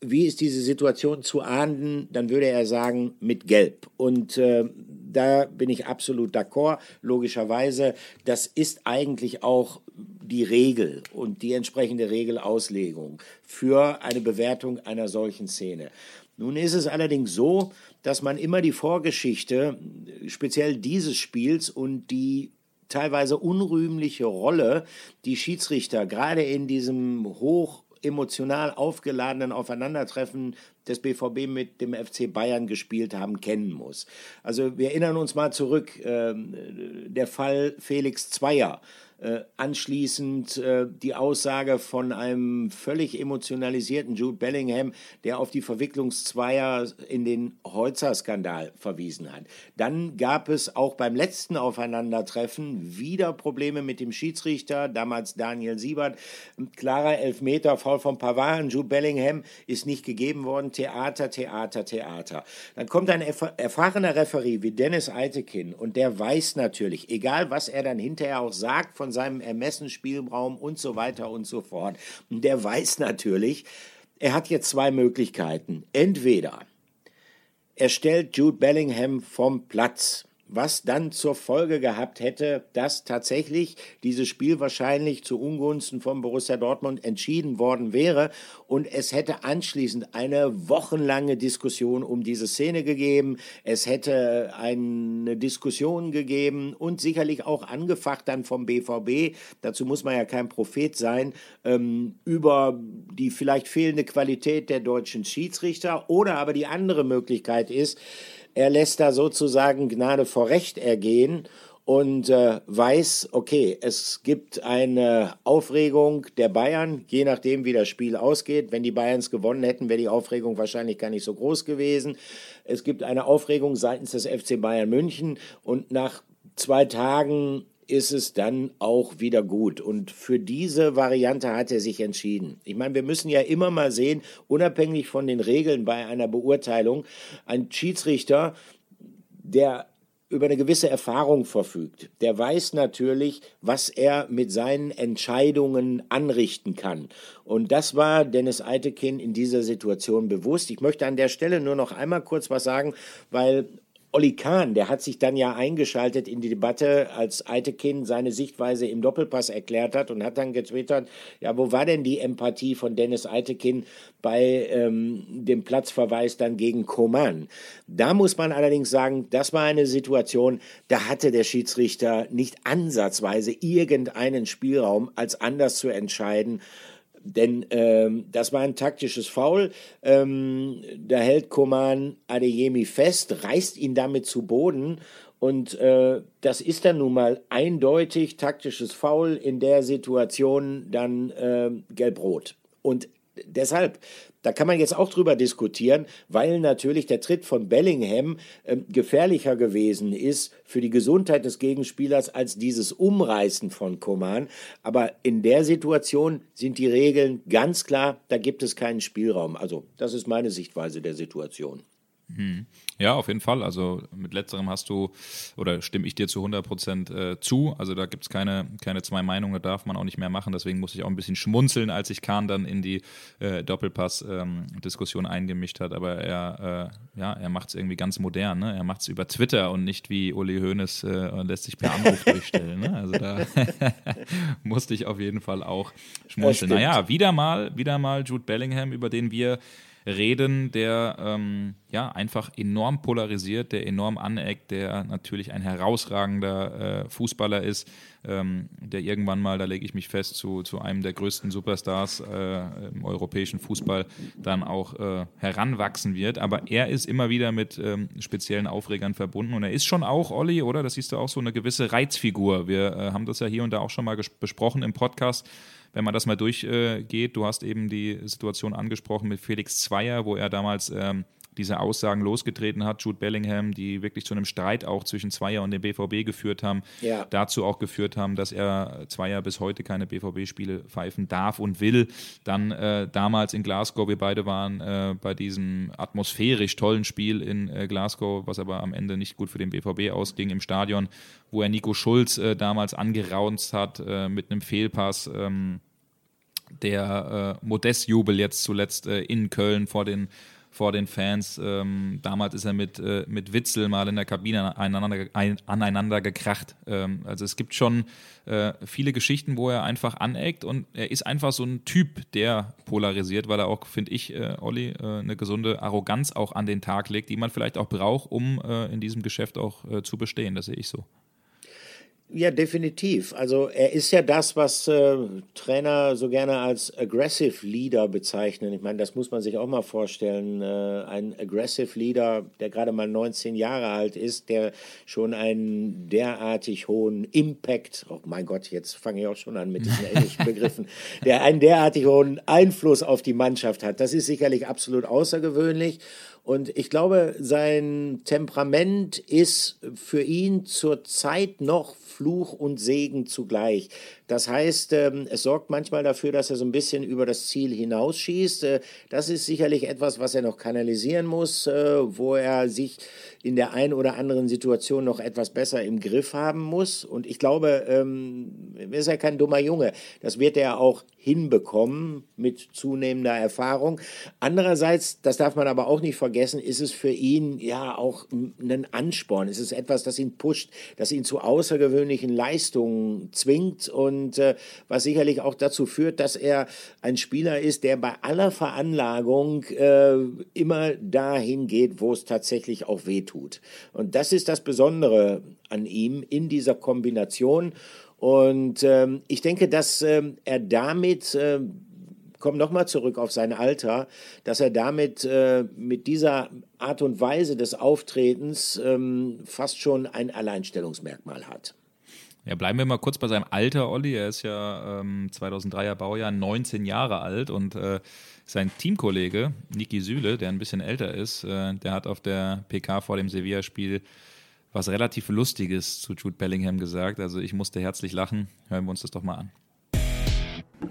wie ist diese Situation zu ahnden, dann würde er sagen, mit Gelb. Und äh, da bin ich absolut d'accord, logischerweise. Das ist eigentlich auch die Regel und die entsprechende Regelauslegung für eine Bewertung einer solchen Szene. Nun ist es allerdings so, dass man immer die Vorgeschichte, speziell dieses Spiels und die teilweise unrühmliche Rolle, die Schiedsrichter gerade in diesem hoch emotional aufgeladenen Aufeinandertreffen des BVB mit dem FC Bayern gespielt haben, kennen muss. Also wir erinnern uns mal zurück, äh, der Fall Felix Zweier äh, anschließend äh, die Aussage von einem völlig emotionalisierten Jude Bellingham, der auf die Verwicklungszweier in den Holzer-Skandal verwiesen hat. Dann gab es auch beim letzten Aufeinandertreffen wieder Probleme mit dem Schiedsrichter, damals Daniel Siebert. Klarer Elfmeter, Foul von Pavard, Jude Bellingham ist nicht gegeben worden. Theater, Theater, Theater. Dann kommt ein erfahrener Referee wie Dennis Eitekin und der weiß natürlich, egal was er dann hinterher auch sagt von von seinem Ermessensspielraum und so weiter und so fort. Und der weiß natürlich, er hat jetzt zwei Möglichkeiten. Entweder er stellt Jude Bellingham vom Platz was dann zur Folge gehabt hätte, dass tatsächlich dieses Spiel wahrscheinlich zu Ungunsten von Borussia Dortmund entschieden worden wäre. Und es hätte anschließend eine wochenlange Diskussion um diese Szene gegeben. Es hätte eine Diskussion gegeben und sicherlich auch angefacht dann vom BVB, dazu muss man ja kein Prophet sein, ähm, über die vielleicht fehlende Qualität der deutschen Schiedsrichter. Oder aber die andere Möglichkeit ist, er lässt da sozusagen Gnade vor Recht ergehen und äh, weiß, okay, es gibt eine Aufregung der Bayern, je nachdem, wie das Spiel ausgeht. Wenn die Bayerns gewonnen hätten, wäre die Aufregung wahrscheinlich gar nicht so groß gewesen. Es gibt eine Aufregung seitens des FC Bayern München und nach zwei Tagen ist es dann auch wieder gut. Und für diese Variante hat er sich entschieden. Ich meine, wir müssen ja immer mal sehen, unabhängig von den Regeln bei einer Beurteilung, ein Schiedsrichter, der über eine gewisse Erfahrung verfügt, der weiß natürlich, was er mit seinen Entscheidungen anrichten kann. Und das war Dennis Eitekin in dieser Situation bewusst. Ich möchte an der Stelle nur noch einmal kurz was sagen, weil Olli Kahn, der hat sich dann ja eingeschaltet in die Debatte, als Eitekin seine Sichtweise im Doppelpass erklärt hat und hat dann getwittert, ja, wo war denn die Empathie von Dennis Eitekin bei ähm, dem Platzverweis dann gegen Koman? Da muss man allerdings sagen, das war eine Situation, da hatte der Schiedsrichter nicht ansatzweise irgendeinen Spielraum, als anders zu entscheiden, denn ähm, das war ein taktisches Foul. Ähm, da hält Koman Adeyemi fest, reißt ihn damit zu Boden. Und äh, das ist dann nun mal eindeutig taktisches Foul in der Situation dann äh, gelb-rot. Und deshalb da kann man jetzt auch drüber diskutieren, weil natürlich der Tritt von Bellingham äh, gefährlicher gewesen ist für die Gesundheit des Gegenspielers als dieses Umreißen von Koman. Aber in der Situation sind die Regeln ganz klar, da gibt es keinen Spielraum. Also das ist meine Sichtweise der Situation. Mhm. Ja, auf jeden Fall. Also mit letzterem hast du, oder stimme ich dir zu 100 Prozent äh, zu. Also da gibt es keine, keine zwei Meinungen, da darf man auch nicht mehr machen. Deswegen musste ich auch ein bisschen schmunzeln, als sich Kahn dann in die äh, Doppelpass-Diskussion ähm, eingemischt hat. Aber er, äh, ja, er macht es irgendwie ganz modern. Ne? Er macht es über Twitter und nicht wie Uli Hoeneß äh, lässt sich per Anruf [laughs] durchstellen. Ne? Also da [laughs] musste ich auf jeden Fall auch schmunzeln. Naja, wieder mal, wieder mal Jude Bellingham, über den wir reden, der ähm, ja einfach enorm polarisiert, der enorm aneckt, der natürlich ein herausragender äh, Fußballer ist, ähm, der irgendwann mal, da lege ich mich fest, zu, zu einem der größten Superstars äh, im europäischen Fußball dann auch äh, heranwachsen wird. Aber er ist immer wieder mit ähm, speziellen Aufregern verbunden und er ist schon auch, Olli, oder? Das siehst du auch so eine gewisse Reizfigur. Wir äh, haben das ja hier und da auch schon mal besprochen im Podcast wenn man das mal durchgeht, du hast eben die Situation angesprochen mit Felix Zweier, wo er damals ähm, diese Aussagen losgetreten hat, Jude Bellingham, die wirklich zu einem Streit auch zwischen Zweier und dem BVB geführt haben, ja. dazu auch geführt haben, dass er Zweier bis heute keine BVB-Spiele pfeifen darf und will. Dann äh, damals in Glasgow, wir beide waren äh, bei diesem atmosphärisch tollen Spiel in äh, Glasgow, was aber am Ende nicht gut für den BVB ausging im Stadion, wo er Nico Schulz äh, damals angeraunzt hat äh, mit einem Fehlpass. Ähm, der äh, Modest-Jubel jetzt zuletzt äh, in Köln vor den, vor den Fans. Ähm, damals ist er mit, äh, mit Witzel mal in der Kabine aneinander, ein, aneinander gekracht. Ähm, also es gibt schon äh, viele Geschichten, wo er einfach aneckt und er ist einfach so ein Typ, der polarisiert, weil er auch, finde ich, äh, Olli, äh, eine gesunde Arroganz auch an den Tag legt, die man vielleicht auch braucht, um in diesem Geschäft auch zu bestehen. Das sehe ich so. Ja, definitiv. Also er ist ja das, was äh, Trainer so gerne als Aggressive Leader bezeichnen. Ich meine, das muss man sich auch mal vorstellen. Äh, ein Aggressive Leader, der gerade mal 19 Jahre alt ist, der schon einen derartig hohen Impact, oh mein Gott, jetzt fange ich auch schon an mit diesen [laughs] englischen Begriffen, der einen derartig hohen Einfluss auf die Mannschaft hat. Das ist sicherlich absolut außergewöhnlich. Und ich glaube, sein Temperament ist für ihn zurzeit noch Fluch und Segen zugleich. Das heißt, ähm, es sorgt manchmal dafür, dass er so ein bisschen über das Ziel hinausschießt. Äh, das ist sicherlich etwas, was er noch kanalisieren muss, äh, wo er sich in der einen oder anderen Situation noch etwas besser im Griff haben muss. Und ich glaube, ähm, er ist ja kein dummer Junge. Das wird er auch hinbekommen mit zunehmender Erfahrung. Andererseits, das darf man aber auch nicht vergessen, ist es für ihn ja auch ein Ansporn. Es ist etwas, das ihn pusht, das ihn zu außergewöhnlichen Leistungen zwingt und äh, was sicherlich auch dazu führt, dass er ein Spieler ist, der bei aller Veranlagung äh, immer dahin geht, wo es tatsächlich auch weh tut. Und das ist das Besondere an ihm in dieser Kombination. Und ähm, ich denke, dass ähm, er damit äh, komme nochmal zurück auf sein Alter, dass er damit äh, mit dieser Art und Weise des Auftretens ähm, fast schon ein Alleinstellungsmerkmal hat. Ja, bleiben wir mal kurz bei seinem Alter, Olli. Er ist ja ähm, 2003er Baujahr, 19 Jahre alt und äh, sein Teamkollege Niki Süle, der ein bisschen älter ist, äh, der hat auf der PK vor dem Sevilla-Spiel was relativ Lustiges zu Jude Bellingham gesagt. Also ich musste herzlich lachen. Hören wir uns das doch mal an.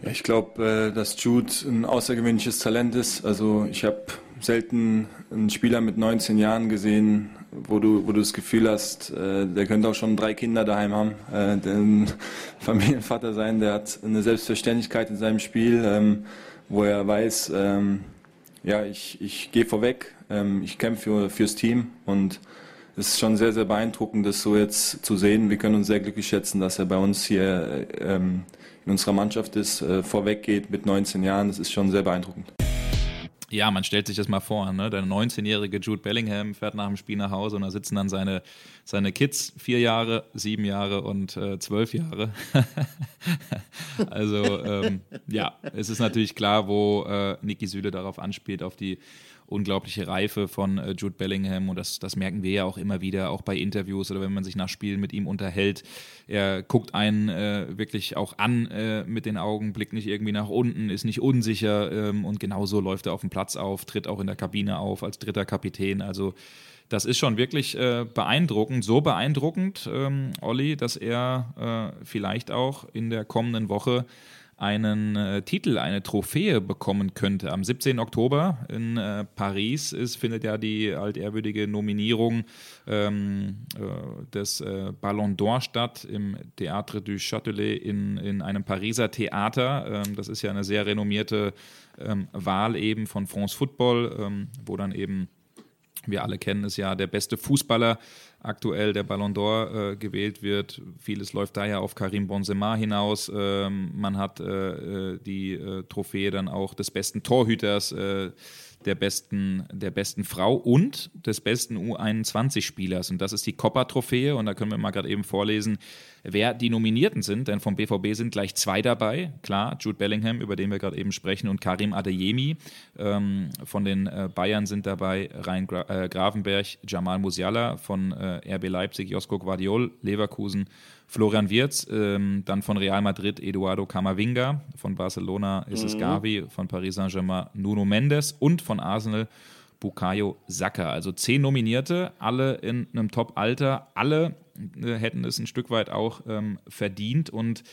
Ja, ich glaube, äh, dass Jude ein außergewöhnliches Talent ist. Also ich habe selten einen Spieler mit 19 Jahren gesehen, wo du, wo du das Gefühl hast, äh, der könnte auch schon drei Kinder daheim haben, äh, den [laughs] Familienvater sein, der hat eine Selbstverständlichkeit in seinem Spiel, ähm, wo er weiß, ähm, ja, ich, ich gehe vorweg, ähm, ich kämpfe für, fürs Team und es ist schon sehr, sehr beeindruckend, das so jetzt zu sehen. Wir können uns sehr glücklich schätzen, dass er bei uns hier ähm, in unserer Mannschaft ist, äh, vorweg geht mit 19 Jahren. Das ist schon sehr beeindruckend. Ja, man stellt sich das mal vor, ne? Der 19-jährige Jude Bellingham fährt nach dem Spiel nach Hause und da sitzen dann seine, seine Kids, vier Jahre, sieben Jahre und äh, zwölf Jahre. [laughs] also ähm, ja, es ist natürlich klar, wo äh, Niki Süle darauf anspielt, auf die unglaubliche Reife von äh, Jude Bellingham und das, das merken wir ja auch immer wieder, auch bei Interviews oder wenn man sich nach Spielen mit ihm unterhält. Er guckt einen äh, wirklich auch an äh, mit den Augen, blickt nicht irgendwie nach unten, ist nicht unsicher ähm, und genauso läuft er auf dem Platz auf, tritt auch in der Kabine auf als dritter Kapitän. Also das ist schon wirklich äh, beeindruckend, so beeindruckend, ähm, Olli, dass er äh, vielleicht auch in der kommenden Woche einen äh, Titel, eine Trophäe bekommen könnte. Am 17. Oktober in äh, Paris ist, findet ja die altehrwürdige Nominierung ähm, äh, des äh, Ballon d'Or statt im Théâtre du Châtelet in, in einem Pariser Theater. Ähm, das ist ja eine sehr renommierte ähm, Wahl eben von France Football, ähm, wo dann eben wir alle kennen es ja, der beste Fußballer aktuell der Ballon d'Or äh, gewählt wird. Vieles läuft daher auf Karim Benzema hinaus. Ähm, man hat äh, äh die äh, Trophäe dann auch des besten Torhüters äh, der besten, der besten Frau und des besten U21-Spielers. Und das ist die Coppa-Trophäe. Und da können wir mal gerade eben vorlesen, wer die Nominierten sind. Denn vom BVB sind gleich zwei dabei. Klar, Jude Bellingham, über den wir gerade eben sprechen, und Karim Adeyemi. Ähm, von den äh, Bayern sind dabei Rhein Gra äh, Gravenberg, Jamal Musiala, von äh, RB Leipzig, Josko Guardiol, Leverkusen, Florian Wirz, ähm, dann von Real Madrid Eduardo Camavinga, von Barcelona ist mhm. es Gavi, von Paris Saint-Germain Nuno Mendes und von Arsenal Bukayo Saka. Also zehn Nominierte, alle in einem Top-Alter, alle äh, hätten es ein Stück weit auch ähm, verdient und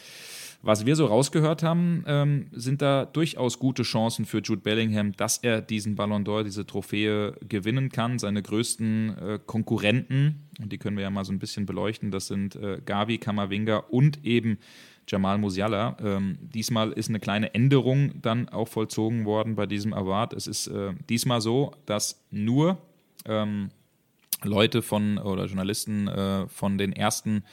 was wir so rausgehört haben, ähm, sind da durchaus gute Chancen für Jude Bellingham, dass er diesen Ballon d'Or, diese Trophäe gewinnen kann. Seine größten äh, Konkurrenten, und die können wir ja mal so ein bisschen beleuchten, das sind äh, Gavi, Kamavinga und eben Jamal Musiala. Ähm, diesmal ist eine kleine Änderung dann auch vollzogen worden bei diesem Award. Es ist äh, diesmal so, dass nur ähm, Leute von oder Journalisten äh, von den ersten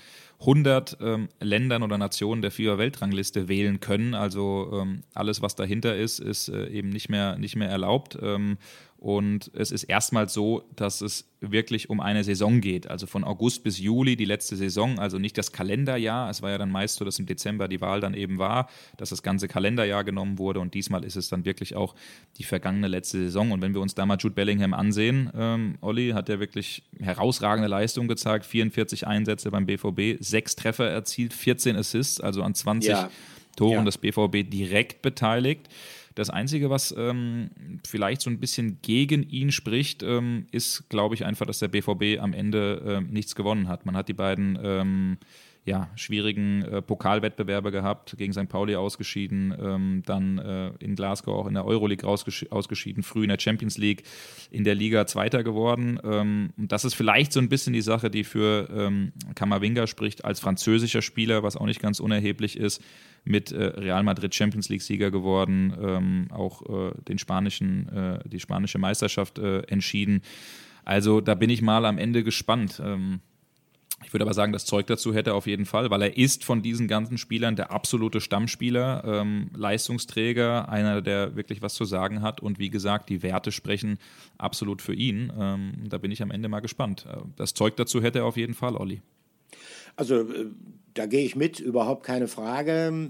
100 ähm, Ländern oder Nationen der FIFA-Weltrangliste wählen können. Also ähm, alles, was dahinter ist, ist äh, eben nicht mehr, nicht mehr erlaubt. Ähm, und es ist erstmals so, dass es wirklich um eine Saison geht. Also von August bis Juli die letzte Saison, also nicht das Kalenderjahr. Es war ja dann meist so, dass im Dezember die Wahl dann eben war, dass das ganze Kalenderjahr genommen wurde. Und diesmal ist es dann wirklich auch die vergangene letzte Saison. Und wenn wir uns da mal Jude Bellingham ansehen, ähm, Olli hat ja wirklich herausragende Leistung gezeigt. 44 Einsätze beim BVB, sechs Treffer erzielt, 14 Assists, also an 20 ja. Toren ja. des BVB direkt beteiligt. Das Einzige, was ähm, vielleicht so ein bisschen gegen ihn spricht, ähm, ist, glaube ich, einfach, dass der BVB am Ende ähm, nichts gewonnen hat. Man hat die beiden ähm, ja, schwierigen äh, Pokalwettbewerbe gehabt, gegen St. Pauli ausgeschieden, ähm, dann äh, in Glasgow auch in der Euroleague ausgeschi ausgeschieden, früh in der Champions League in der Liga Zweiter geworden. Ähm, und das ist vielleicht so ein bisschen die Sache, die für ähm, Kamavinga spricht, als französischer Spieler, was auch nicht ganz unerheblich ist, mit äh, Real Madrid Champions League-Sieger geworden, ähm, auch äh, den spanischen, äh, die spanische Meisterschaft äh, entschieden. Also da bin ich mal am Ende gespannt. Ähm, ich würde aber sagen, das Zeug dazu hätte er auf jeden Fall, weil er ist von diesen ganzen Spielern der absolute Stammspieler, ähm, Leistungsträger, einer, der wirklich was zu sagen hat. Und wie gesagt, die Werte sprechen absolut für ihn. Ähm, da bin ich am Ende mal gespannt. Äh, das Zeug dazu hätte er auf jeden Fall, Olli. Also äh, da gehe ich mit, überhaupt keine Frage.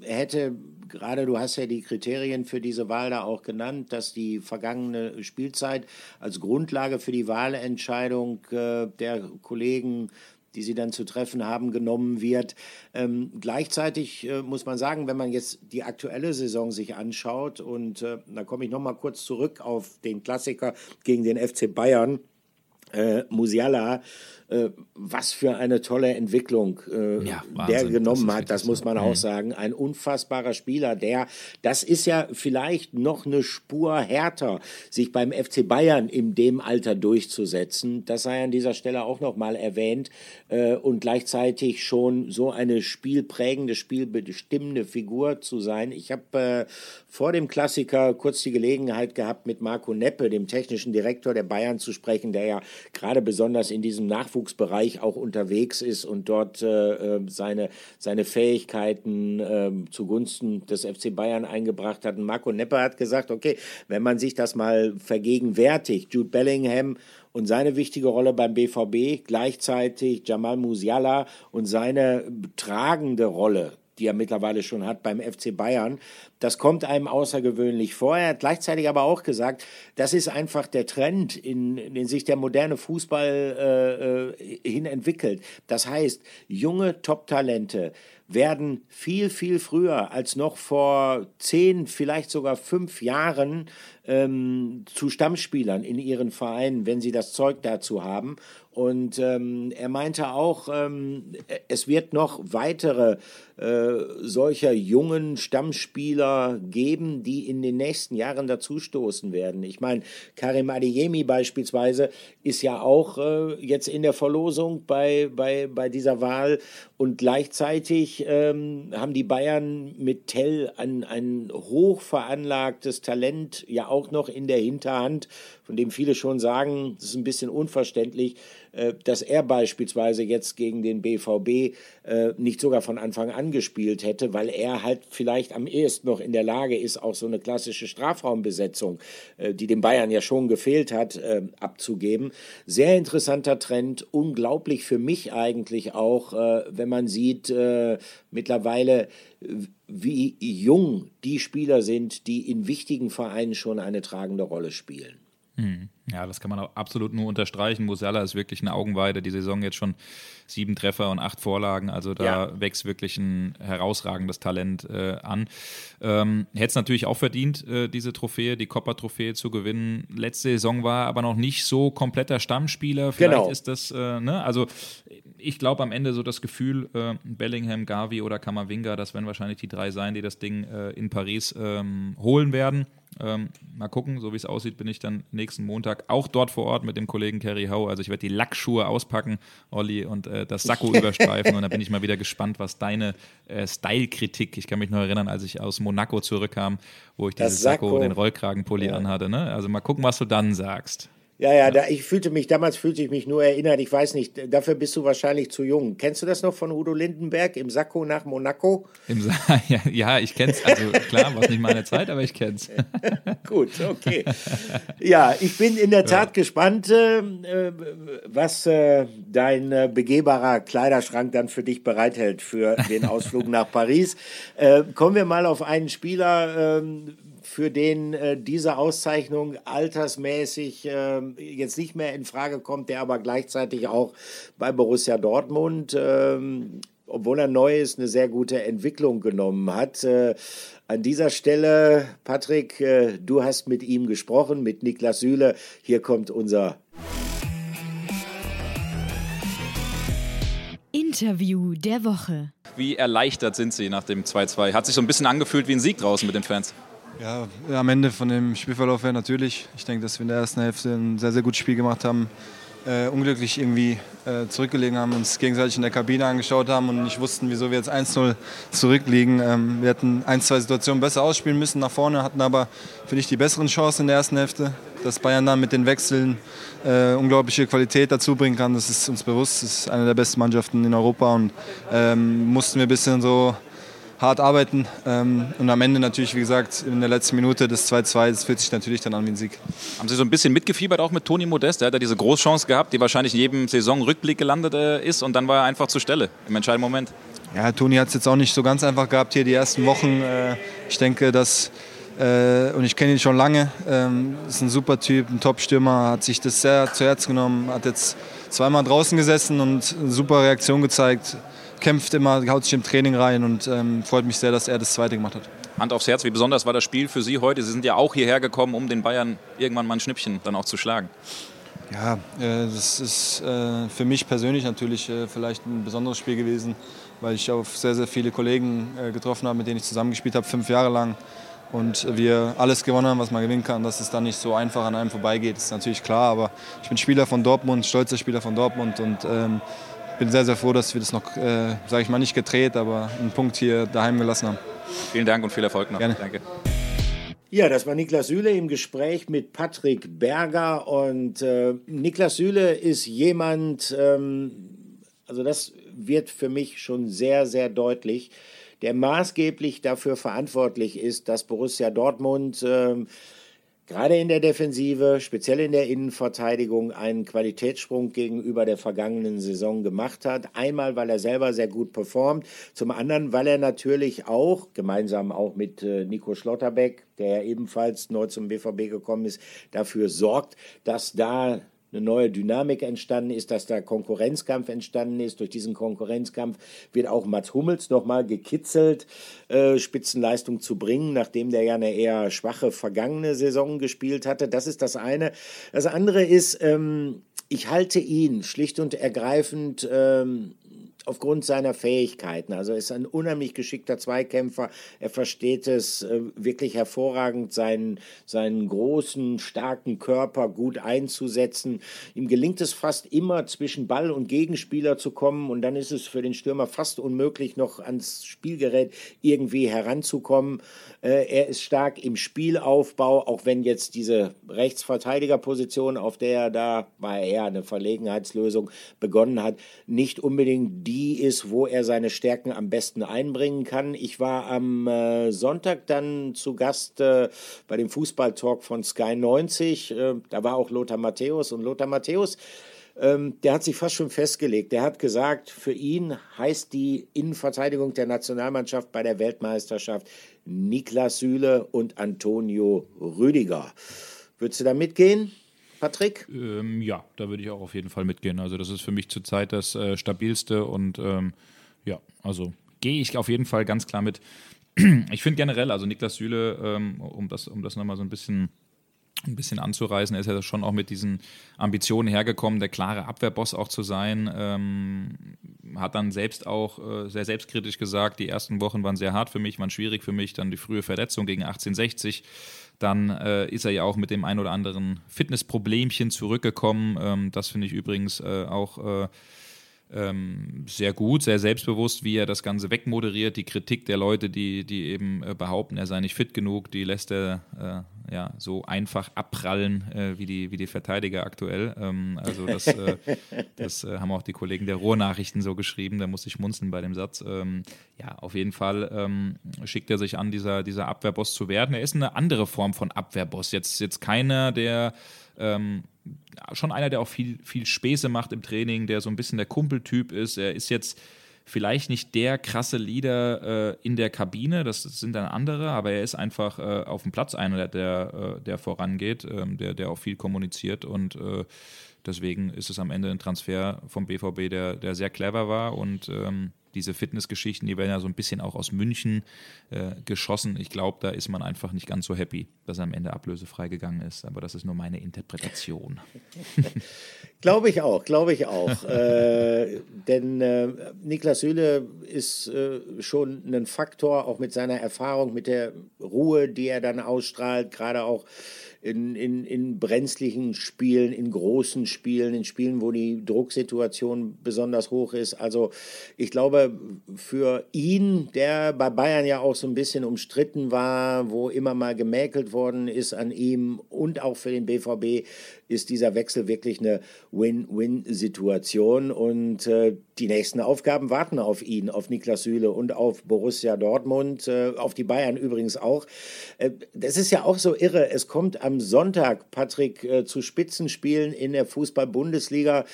Er hätte gerade du hast ja die Kriterien für diese Wahl da auch genannt, dass die vergangene Spielzeit als Grundlage für die Wahlentscheidung äh, der Kollegen die sie dann zu treffen haben, genommen wird. Ähm, gleichzeitig äh, muss man sagen, wenn man jetzt die aktuelle Saison sich anschaut, und äh, da komme ich nochmal kurz zurück auf den Klassiker gegen den FC Bayern, äh, Musiala, was für eine tolle Entwicklung äh, ja, der genommen das hat, das muss man so. auch mhm. sagen. Ein unfassbarer Spieler, der, das ist ja vielleicht noch eine Spur härter, sich beim FC Bayern in dem Alter durchzusetzen. Das sei an dieser Stelle auch nochmal erwähnt äh, und gleichzeitig schon so eine spielprägende, spielbestimmende Figur zu sein. Ich habe äh, vor dem Klassiker kurz die Gelegenheit gehabt, mit Marco Neppe, dem technischen Direktor der Bayern, zu sprechen, der ja gerade besonders in diesem Nachwuchs Nachwuchsbereich auch unterwegs ist und dort äh, äh, seine, seine Fähigkeiten äh, zugunsten des FC Bayern eingebracht hat. Und Marco Nepper hat gesagt, okay, wenn man sich das mal vergegenwärtigt, Jude Bellingham und seine wichtige Rolle beim BVB, gleichzeitig Jamal Musiala und seine tragende Rolle die er mittlerweile schon hat beim FC Bayern. Das kommt einem außergewöhnlich vor. Er hat gleichzeitig aber auch gesagt, das ist einfach der Trend, in, in den sich der moderne Fußball äh, äh hin entwickelt. Das heißt, junge Top-Talente werden viel, viel früher als noch vor zehn, vielleicht sogar fünf Jahren ähm, zu Stammspielern in ihren Vereinen, wenn sie das Zeug dazu haben. Und ähm, er meinte auch, ähm, es wird noch weitere äh, solcher jungen Stammspieler geben, die in den nächsten Jahren dazustoßen werden. Ich meine, Karim Adeyemi beispielsweise ist ja auch äh, jetzt in der Verlosung bei, bei, bei dieser Wahl und gleichzeitig ähm, haben die Bayern mit Tell ein, ein hoch Talent ja auch noch in der Hinterhand, von dem viele schon sagen, das ist ein bisschen unverständlich, dass er beispielsweise jetzt gegen den BVB äh, nicht sogar von Anfang an gespielt hätte, weil er halt vielleicht am ehesten noch in der Lage ist, auch so eine klassische Strafraumbesetzung, äh, die den Bayern ja schon gefehlt hat, äh, abzugeben. Sehr interessanter Trend, unglaublich für mich eigentlich auch, äh, wenn man sieht, äh, mittlerweile, wie jung die Spieler sind, die in wichtigen Vereinen schon eine tragende Rolle spielen. Mhm. Ja, das kann man auch absolut nur unterstreichen. Musiala ist wirklich eine Augenweide. Die Saison jetzt schon sieben Treffer und acht Vorlagen. Also da ja. wächst wirklich ein herausragendes Talent äh, an. Ähm, Hätte es natürlich auch verdient, äh, diese Trophäe, die Copper-Trophäe zu gewinnen. Letzte Saison war aber noch nicht so kompletter Stammspieler. Vielleicht genau. ist das, äh, ne? Also ich glaube am Ende so das Gefühl, äh, Bellingham, Gavi oder Kamavinga, das werden wahrscheinlich die drei sein, die das Ding äh, in Paris ähm, holen werden. Ähm, mal gucken, so wie es aussieht, bin ich dann nächsten Montag auch dort vor Ort mit dem Kollegen Kerry Howe. Also ich werde die Lackschuhe auspacken, Olli, und äh, das Sakko [laughs] überstreifen. Und dann bin ich mal wieder gespannt, was deine äh, Style-Kritik, ich kann mich noch erinnern, als ich aus Monaco zurückkam, wo ich dieses Sakko, Sakko den Rollkragenpulli ja. anhatte. Ne? Also mal gucken, was du dann sagst. Ja, ja, da, ich fühlte mich, damals fühlte ich mich nur erinnert, ich weiß nicht, dafür bist du wahrscheinlich zu jung. Kennst du das noch von Udo Lindenberg im Sakko nach Monaco? Im Sa [laughs] ja, ja, ich kenn's, also klar, war nicht meine Zeit, aber ich kenn's. [laughs] Gut, okay. Ja, ich bin in der Tat ja. gespannt, äh, was äh, dein äh, begehbarer Kleiderschrank dann für dich bereithält für den Ausflug nach Paris. Äh, kommen wir mal auf einen Spieler, ähm, für den äh, diese Auszeichnung altersmäßig äh, jetzt nicht mehr in Frage kommt, der aber gleichzeitig auch bei Borussia Dortmund, äh, obwohl er neu ist, eine sehr gute Entwicklung genommen hat. Äh, an dieser Stelle, Patrick, äh, du hast mit ihm gesprochen, mit Niklas Süle. Hier kommt unser Interview der Woche. Wie erleichtert sind Sie nach dem 2-2? Hat sich so ein bisschen angefühlt wie ein Sieg draußen mit den Fans? Ja, am Ende von dem Spielverlauf her natürlich. Ich denke, dass wir in der ersten Hälfte ein sehr, sehr gutes Spiel gemacht haben. Äh, unglücklich irgendwie äh, zurückgelegen haben, uns gegenseitig in der Kabine angeschaut haben und nicht wussten, wieso wir jetzt 1-0 zurückliegen. Ähm, wir hätten ein, zwei Situationen besser ausspielen müssen nach vorne, hatten aber, finde ich, die besseren Chancen in der ersten Hälfte. Dass Bayern dann mit den Wechseln äh, unglaubliche Qualität dazu bringen kann, das ist uns bewusst. Das ist eine der besten Mannschaften in Europa und ähm, mussten wir ein bisschen so hart arbeiten. Ähm, und am Ende natürlich, wie gesagt, in der letzten Minute des 2-2, das fühlt sich natürlich dann an wie ein Sieg. Haben Sie so ein bisschen mitgefiebert auch mit Toni Modest? Der hat ja diese Großchance gehabt, die wahrscheinlich in jedem Saisonrückblick gelandet äh, ist und dann war er einfach zur Stelle im entscheidenden Moment. Ja, Toni hat es jetzt auch nicht so ganz einfach gehabt hier die ersten Wochen. Äh, ich denke, dass äh, und ich kenne ihn schon lange. Ähm, ist ein super Typ, ein Top-Stürmer, hat sich das sehr zu Herzen genommen, hat jetzt zweimal draußen gesessen und eine super Reaktion gezeigt kämpft immer, haut sich im Training rein und ähm, freut mich sehr, dass er das zweite gemacht hat. Hand aufs Herz, wie besonders war das Spiel für Sie heute? Sie sind ja auch hierher gekommen, um den Bayern irgendwann mal ein Schnippchen dann auch zu schlagen. Ja, äh, das ist äh, für mich persönlich natürlich äh, vielleicht ein besonderes Spiel gewesen, weil ich auf sehr, sehr viele Kollegen äh, getroffen habe, mit denen ich zusammengespielt habe, fünf Jahre lang. Und wir alles gewonnen haben, was man gewinnen kann. Dass es dann nicht so einfach an einem vorbeigeht, ist natürlich klar. Aber ich bin Spieler von Dortmund, stolzer Spieler von Dortmund und ähm, bin sehr, sehr froh, dass wir das noch, äh, sage ich mal, nicht gedreht, aber einen Punkt hier daheim gelassen haben. Vielen Dank und viel Erfolg noch. Gerne. Danke. Ja, das war Niklas Süle im Gespräch mit Patrick Berger. Und äh, Niklas Süle ist jemand, ähm, also das wird für mich schon sehr, sehr deutlich, der maßgeblich dafür verantwortlich ist, dass Borussia Dortmund äh, gerade in der Defensive, speziell in der Innenverteidigung, einen Qualitätssprung gegenüber der vergangenen Saison gemacht hat. Einmal, weil er selber sehr gut performt, zum anderen, weil er natürlich auch, gemeinsam auch mit äh, Nico Schlotterbeck, der ebenfalls neu zum BVB gekommen ist, dafür sorgt, dass da eine neue Dynamik entstanden ist, dass da Konkurrenzkampf entstanden ist. Durch diesen Konkurrenzkampf wird auch Mats Hummels nochmal gekitzelt, äh, Spitzenleistung zu bringen, nachdem der ja eine eher schwache vergangene Saison gespielt hatte. Das ist das eine. Das andere ist, ähm, ich halte ihn schlicht und ergreifend ähm, aufgrund seiner Fähigkeiten. Also ist ein unheimlich geschickter Zweikämpfer. Er versteht es äh, wirklich hervorragend, seinen, seinen großen, starken Körper gut einzusetzen. Ihm gelingt es fast immer, zwischen Ball und Gegenspieler zu kommen. Und dann ist es für den Stürmer fast unmöglich, noch ans Spielgerät irgendwie heranzukommen. Äh, er ist stark im Spielaufbau, auch wenn jetzt diese Rechtsverteidigerposition, auf der er da, war er eher eine Verlegenheitslösung, begonnen hat, nicht unbedingt die ist, wo er seine Stärken am besten einbringen kann. Ich war am äh, Sonntag dann zu Gast äh, bei dem Fußballtalk von Sky 90. Äh, da war auch Lothar Matthäus und Lothar Matthäus ähm, der hat sich fast schon festgelegt. Der hat gesagt, für ihn heißt die Innenverteidigung der Nationalmannschaft bei der Weltmeisterschaft Niklas Süle und Antonio Rüdiger. Würdest du da mitgehen? Patrick? Ähm, ja, da würde ich auch auf jeden Fall mitgehen. Also das ist für mich zurzeit das äh, stabilste und ähm, ja, also gehe ich auf jeden Fall ganz klar mit. [clears throat] Ich finde generell, also Niklas Süle, ähm, um das, um das nochmal so ein bisschen ein bisschen anzureißen. Er ist ja schon auch mit diesen Ambitionen hergekommen, der klare Abwehrboss auch zu sein. Ähm, hat dann selbst auch äh, sehr selbstkritisch gesagt, die ersten Wochen waren sehr hart für mich, waren schwierig für mich. Dann die frühe Verletzung gegen 1860. Dann äh, ist er ja auch mit dem ein oder anderen Fitnessproblemchen zurückgekommen. Ähm, das finde ich übrigens äh, auch äh, ähm, sehr gut, sehr selbstbewusst, wie er das Ganze wegmoderiert. Die Kritik der Leute, die, die eben äh, behaupten, er sei nicht fit genug, die lässt er äh, ja, so einfach abprallen äh, wie, die, wie die Verteidiger aktuell. Ähm, also das, äh, [laughs] das äh, haben auch die Kollegen der Ruhrnachrichten so geschrieben, da muss ich schmunzeln bei dem Satz. Ähm, ja, auf jeden Fall ähm, schickt er sich an, dieser, dieser Abwehrboss zu werden. Er ist eine andere Form von Abwehrboss. Jetzt, jetzt keiner, der ähm, schon einer, der auch viel, viel Späße macht im Training, der so ein bisschen der Kumpeltyp ist. Er ist jetzt vielleicht nicht der krasse Leader äh, in der Kabine, das sind dann andere, aber er ist einfach äh, auf dem Platz einer, der, der, äh, vorangeht, ähm, der, der auch viel kommuniziert und äh, deswegen ist es am Ende ein Transfer vom BVB, der, der sehr clever war und ähm, diese Fitnessgeschichten, die werden ja so ein bisschen auch aus München äh, geschossen. Ich glaube, da ist man einfach nicht ganz so happy, dass er am Ende ablösefrei gegangen ist. Aber das ist nur meine Interpretation. [laughs] glaube ich auch, glaube ich auch. [laughs] äh, denn äh, Niklas Süle ist äh, schon ein Faktor, auch mit seiner Erfahrung, mit der Ruhe, die er dann ausstrahlt, gerade auch in, in, in brenzlichen Spielen, in großen Spielen, in Spielen, wo die Drucksituation besonders hoch ist. Also ich glaube, für ihn, der bei Bayern ja auch so ein bisschen umstritten war, wo immer mal gemäkelt worden ist an ihm und auch für den BVB, ist dieser Wechsel wirklich eine Win-Win-Situation. Und äh, die nächsten Aufgaben warten auf ihn, auf Niklas Süle und auf Borussia Dortmund, äh, auf die Bayern übrigens auch. Äh, das ist ja auch so irre. Es kommt am Sonntag, Patrick, äh, zu Spitzenspielen in der Fußball-Bundesliga.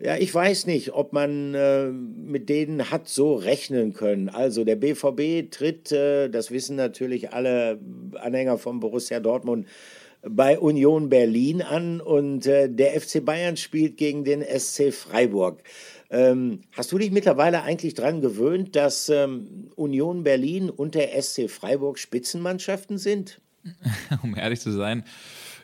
Ja, ich weiß nicht, ob man äh, mit denen hat so rechnen können. Also der BVB tritt, äh, das wissen natürlich alle Anhänger von Borussia Dortmund, bei Union Berlin an und äh, der FC Bayern spielt gegen den SC Freiburg. Ähm, hast du dich mittlerweile eigentlich daran gewöhnt, dass ähm, Union Berlin und der SC Freiburg Spitzenmannschaften sind? [laughs] um ehrlich zu sein,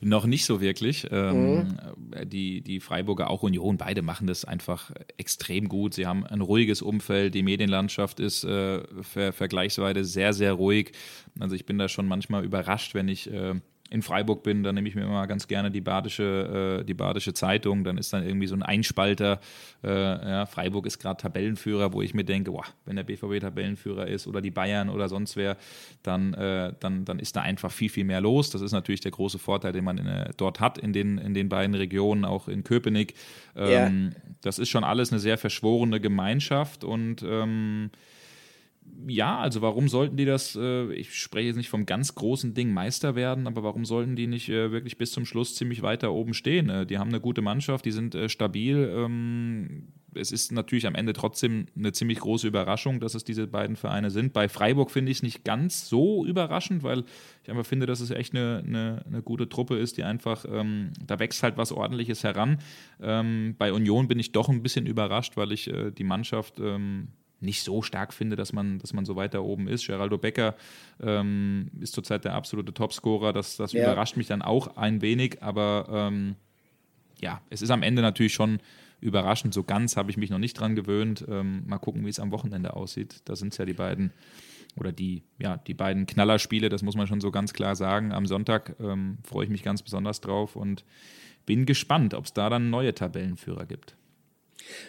noch nicht so wirklich. Ähm, mhm. die, die Freiburger, auch Union, beide machen das einfach extrem gut. Sie haben ein ruhiges Umfeld. Die Medienlandschaft ist äh, ver vergleichsweise sehr, sehr ruhig. Also ich bin da schon manchmal überrascht, wenn ich äh, in Freiburg bin, dann nehme ich mir immer ganz gerne die Badische, äh, die Badische Zeitung. Dann ist dann irgendwie so ein Einspalter. Äh, ja, Freiburg ist gerade Tabellenführer, wo ich mir denke, boah, wenn der BVB Tabellenführer ist oder die Bayern oder sonst wer, dann, äh, dann, dann ist da einfach viel, viel mehr los. Das ist natürlich der große Vorteil, den man in, äh, dort hat in den, in den beiden Regionen, auch in Köpenick. Ähm, ja. Das ist schon alles eine sehr verschworene Gemeinschaft und ähm, ja, also warum sollten die das, äh, ich spreche jetzt nicht vom ganz großen Ding Meister werden, aber warum sollten die nicht äh, wirklich bis zum Schluss ziemlich weiter oben stehen? Äh, die haben eine gute Mannschaft, die sind äh, stabil. Ähm, es ist natürlich am Ende trotzdem eine ziemlich große Überraschung, dass es diese beiden Vereine sind. Bei Freiburg finde ich es nicht ganz so überraschend, weil ich einfach finde, dass es echt eine, eine, eine gute Truppe ist, die einfach, ähm, da wächst halt was Ordentliches heran. Ähm, bei Union bin ich doch ein bisschen überrascht, weil ich äh, die Mannschaft ähm, nicht so stark finde, dass man, dass man so weiter oben ist. Geraldo Becker ähm, ist zurzeit der absolute Topscorer. Das, das ja. überrascht mich dann auch ein wenig, aber ähm, ja, es ist am Ende natürlich schon überraschend. So ganz habe ich mich noch nicht dran gewöhnt. Ähm, mal gucken, wie es am Wochenende aussieht. Da sind es ja die beiden oder die, ja, die beiden Knallerspiele, das muss man schon so ganz klar sagen. Am Sonntag ähm, freue ich mich ganz besonders drauf und bin gespannt, ob es da dann neue Tabellenführer gibt.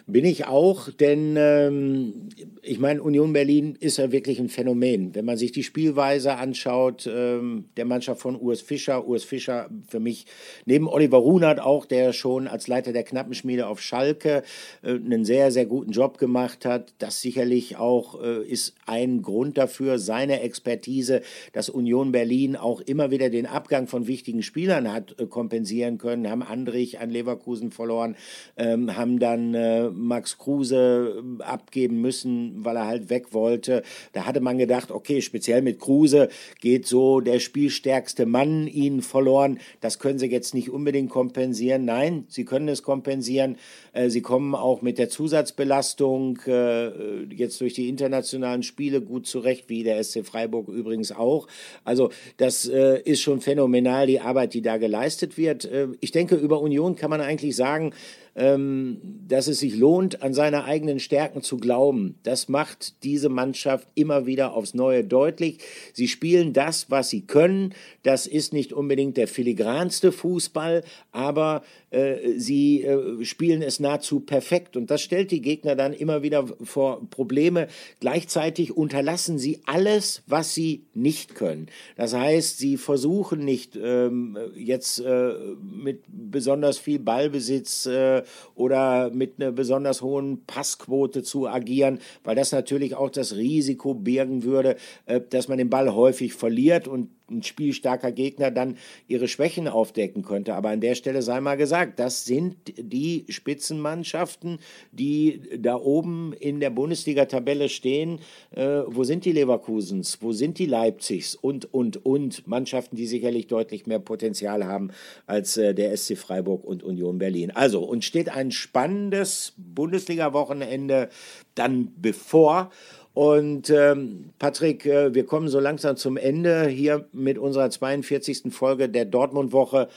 Bin ich auch, denn ähm, ich meine, Union Berlin ist ja wirklich ein Phänomen. Wenn man sich die Spielweise anschaut, ähm, der Mannschaft von Urs Fischer, Urs Fischer für mich neben Oliver Runert auch, der schon als Leiter der Knappenschmiede auf Schalke äh, einen sehr, sehr guten Job gemacht hat. Das sicherlich auch äh, ist ein Grund dafür, seine Expertise, dass Union Berlin auch immer wieder den Abgang von wichtigen Spielern hat äh, kompensieren können, haben Andrich an Leverkusen verloren, ähm, haben dann Max Kruse äh, abgeben müssen, weil er halt weg wollte. Da hatte man gedacht, okay, speziell mit Kruse geht so der spielstärkste Mann ihnen verloren. Das können sie jetzt nicht unbedingt kompensieren. Nein, sie können es kompensieren. Äh, sie kommen auch mit der Zusatzbelastung äh, jetzt durch die internationalen Spiele gut zurecht, wie der SC Freiburg übrigens auch. Also das ist schon phänomenal, die Arbeit, die da geleistet wird. Ich denke, über Union kann man eigentlich sagen, dass es sich lohnt, an seine eigenen Stärken zu glauben. Das macht diese Mannschaft immer wieder aufs Neue deutlich. Sie spielen das, was sie können. Das ist nicht unbedingt der filigranste Fußball, aber äh, sie äh, spielen es nahezu perfekt. Und das stellt die Gegner dann immer wieder vor Probleme. Gleichzeitig unterlassen sie alles, was sie nicht können. Das heißt, sie versuchen nicht ähm, jetzt äh, mit besonders viel Ballbesitz äh, oder mit einer besonders hohen Passquote zu agieren, weil das natürlich auch das Risiko birgen würde, äh, dass man den Ball häufig verliert. Und ein spielstarker Gegner dann ihre Schwächen aufdecken könnte. Aber an der Stelle sei mal gesagt, das sind die Spitzenmannschaften, die da oben in der Bundesliga-Tabelle stehen. Äh, wo sind die Leverkusens? Wo sind die Leipzigs? Und, und, und. Mannschaften, die sicherlich deutlich mehr Potenzial haben als äh, der SC Freiburg und Union Berlin. Also, uns steht ein spannendes Bundesliga-Wochenende dann bevor. Und ähm, Patrick, äh, wir kommen so langsam zum Ende hier mit unserer 42. Folge der Dortmund-Woche.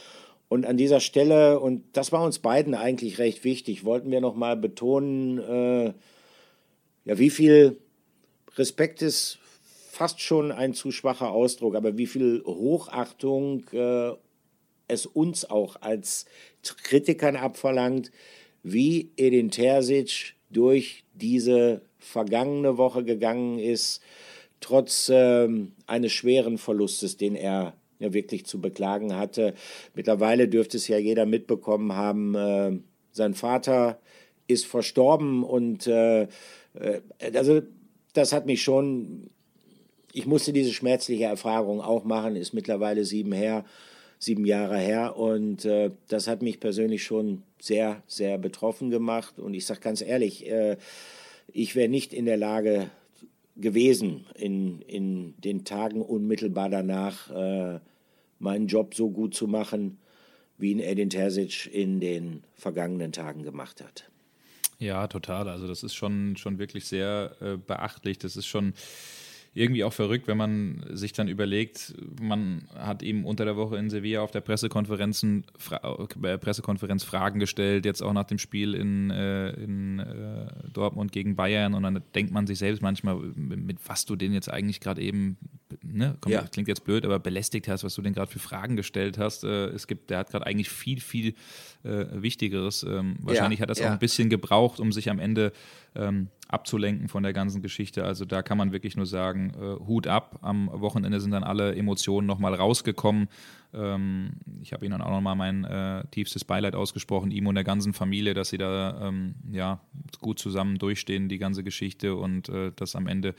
Und an dieser Stelle, und das war uns beiden eigentlich recht wichtig, wollten wir nochmal betonen, äh, ja, wie viel Respekt ist fast schon ein zu schwacher Ausdruck, aber wie viel Hochachtung äh, es uns auch als Kritikern abverlangt, wie Edin Terzic durch diese vergangene Woche gegangen ist, trotz ähm, eines schweren Verlustes, den er ja wirklich zu beklagen hatte. Mittlerweile dürfte es ja jeder mitbekommen haben, äh, sein Vater ist verstorben und äh, äh, also das hat mich schon, ich musste diese schmerzliche Erfahrung auch machen, ist mittlerweile sieben her, sieben Jahre her und äh, das hat mich persönlich schon sehr, sehr betroffen gemacht und ich sage ganz ehrlich, äh, ich wäre nicht in der Lage gewesen, in, in den Tagen unmittelbar danach äh, meinen Job so gut zu machen, wie ihn Edin Terzic in den vergangenen Tagen gemacht hat. Ja, total. Also das ist schon, schon wirklich sehr äh, beachtlich. Das ist schon irgendwie auch verrückt, wenn man sich dann überlegt, man hat ihm unter der Woche in Sevilla auf der Pressekonferenz, Fra äh, Pressekonferenz Fragen gestellt, jetzt auch nach dem Spiel in, äh, in äh, Dortmund gegen Bayern und dann denkt man sich selbst manchmal, mit, was du den jetzt eigentlich gerade eben, ne, komm, ja. klingt jetzt blöd, aber belästigt hast, was du denn gerade für Fragen gestellt hast. Äh, es gibt, der hat gerade eigentlich viel, viel äh, Wichtigeres. Ähm, wahrscheinlich ja, hat das ja. auch ein bisschen gebraucht, um sich am Ende ähm, abzulenken von der ganzen Geschichte. Also da kann man wirklich nur sagen, äh, Hut ab. Am Wochenende sind dann alle Emotionen nochmal rausgekommen. Ähm, ich habe Ihnen dann auch nochmal mein äh, tiefstes Beileid ausgesprochen, ihm und der ganzen Familie, dass sie da ähm, ja, gut zusammen durchstehen, die ganze Geschichte und äh, das am Ende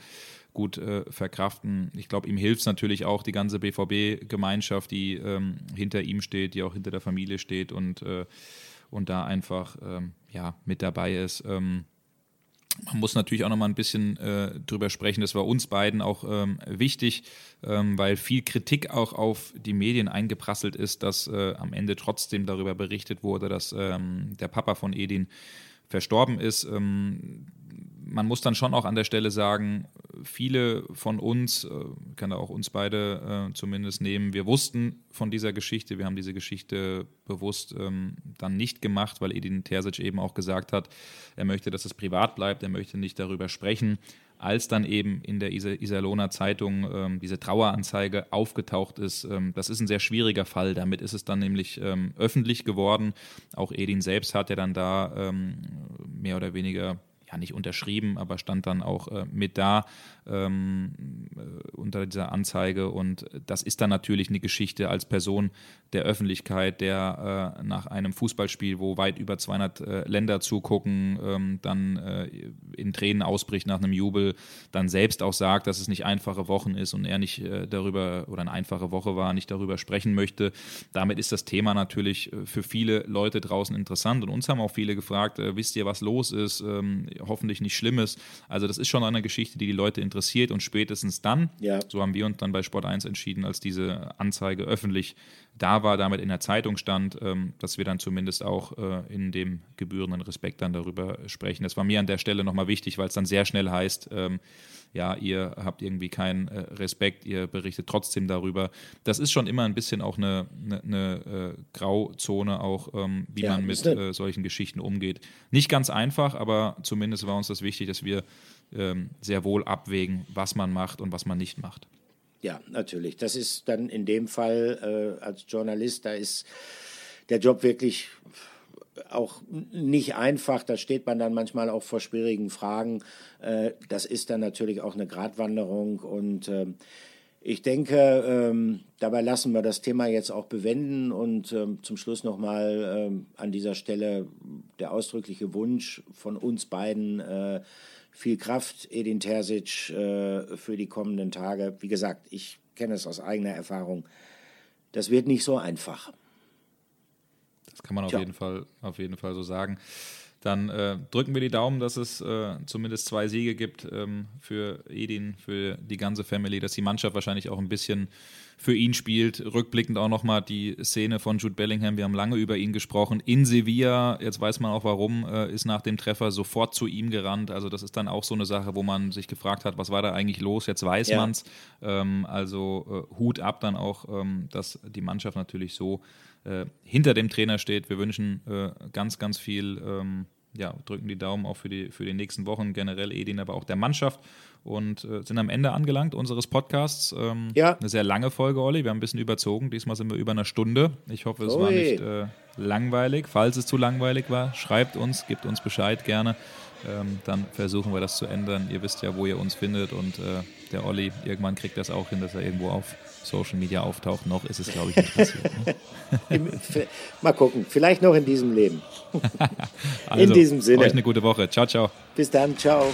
gut äh, verkraften. Ich glaube, ihm hilft es natürlich auch die ganze BVB-Gemeinschaft, die ähm, hinter ihm steht, die auch hinter der Familie steht und, äh, und da einfach ähm, ja, mit dabei ist. Ähm, man muss natürlich auch noch mal ein bisschen äh, drüber sprechen. Das war uns beiden auch ähm, wichtig, ähm, weil viel Kritik auch auf die Medien eingeprasselt ist, dass äh, am Ende trotzdem darüber berichtet wurde, dass ähm, der Papa von Edin verstorben ist. Man muss dann schon auch an der Stelle sagen, viele von uns, äh, kann da auch uns beide äh, zumindest nehmen, wir wussten von dieser Geschichte, wir haben diese Geschichte bewusst ähm, dann nicht gemacht, weil Edin Terzic eben auch gesagt hat, er möchte, dass es privat bleibt, er möchte nicht darüber sprechen als dann eben in der Iserlohner Zeitung ähm, diese Traueranzeige aufgetaucht ist. Ähm, das ist ein sehr schwieriger Fall. Damit ist es dann nämlich ähm, öffentlich geworden. Auch Edin selbst hat ja dann da ähm, mehr oder weniger ja nicht unterschrieben, aber stand dann auch äh, mit da ähm, äh, unter dieser Anzeige. Und das ist dann natürlich eine Geschichte als Person der Öffentlichkeit, der äh, nach einem Fußballspiel, wo weit über 200 äh, Länder zugucken, ähm, dann äh, in Tränen ausbricht nach einem Jubel, dann selbst auch sagt, dass es nicht einfache Wochen ist und er nicht äh, darüber oder eine einfache Woche war, nicht darüber sprechen möchte. Damit ist das Thema natürlich für viele Leute draußen interessant. Und uns haben auch viele gefragt, wisst ihr, was los ist? Ähm, hoffentlich nicht Schlimmes. Also das ist schon eine Geschichte, die die Leute interessiert und spätestens dann, ja. so haben wir uns dann bei Sport 1 entschieden, als diese Anzeige öffentlich da war, damit in der Zeitung stand, ähm, dass wir dann zumindest auch äh, in dem gebührenden Respekt dann darüber sprechen. Das war mir an der Stelle nochmal wichtig, weil es dann sehr schnell heißt, ähm, ja, ihr habt irgendwie keinen äh, Respekt, ihr berichtet trotzdem darüber. Das ist schon immer ein bisschen auch eine, eine, eine äh, Grauzone, auch ähm, wie ja, man mit äh, solchen Geschichten umgeht. Nicht ganz einfach, aber zumindest war uns das wichtig, dass wir ähm, sehr wohl abwägen, was man macht und was man nicht macht. Ja, natürlich. Das ist dann in dem Fall äh, als Journalist, da ist der Job wirklich auch nicht einfach. Da steht man dann manchmal auch vor schwierigen Fragen. Äh, das ist dann natürlich auch eine Gratwanderung und äh, ich denke, ähm, dabei lassen wir das Thema jetzt auch bewenden und ähm, zum Schluss nochmal ähm, an dieser Stelle der ausdrückliche Wunsch von uns beiden, äh, viel Kraft, Edin Terzic, äh, für die kommenden Tage. Wie gesagt, ich kenne es aus eigener Erfahrung. Das wird nicht so einfach. Das kann man auf jeden Fall, auf jeden Fall so sagen. Dann äh, drücken wir die Daumen, dass es äh, zumindest zwei Siege gibt ähm, für Edin, für die ganze Family, dass die Mannschaft wahrscheinlich auch ein bisschen für ihn spielt. Rückblickend auch nochmal die Szene von Jude Bellingham. Wir haben lange über ihn gesprochen. In Sevilla, jetzt weiß man auch warum, äh, ist nach dem Treffer sofort zu ihm gerannt. Also das ist dann auch so eine Sache, wo man sich gefragt hat, was war da eigentlich los? Jetzt weiß ja. man's. Ähm, also äh, Hut ab dann auch, ähm, dass die Mannschaft natürlich so äh, hinter dem Trainer steht. Wir wünschen äh, ganz, ganz viel. Ähm, ja, drücken die Daumen auch für die, für die nächsten Wochen, generell Edin, aber auch der Mannschaft und äh, sind am Ende angelangt unseres Podcasts. Ähm, ja. Eine sehr lange Folge, Olli. Wir haben ein bisschen überzogen. Diesmal sind wir über eine Stunde. Ich hoffe, es Ui. war nicht äh, langweilig. Falls es zu langweilig war, schreibt uns, gebt uns Bescheid gerne. Ähm, dann versuchen wir das zu ändern. Ihr wisst ja, wo ihr uns findet und äh, der Olli, irgendwann kriegt das auch hin, dass er irgendwo auf Social Media auftaucht. Noch ist es, glaube ich, nicht passiert. Ne? [laughs] Mal gucken, vielleicht noch in diesem Leben. [laughs] also, in diesem Sinne. Euch eine gute Woche. Ciao, ciao. Bis dann, ciao.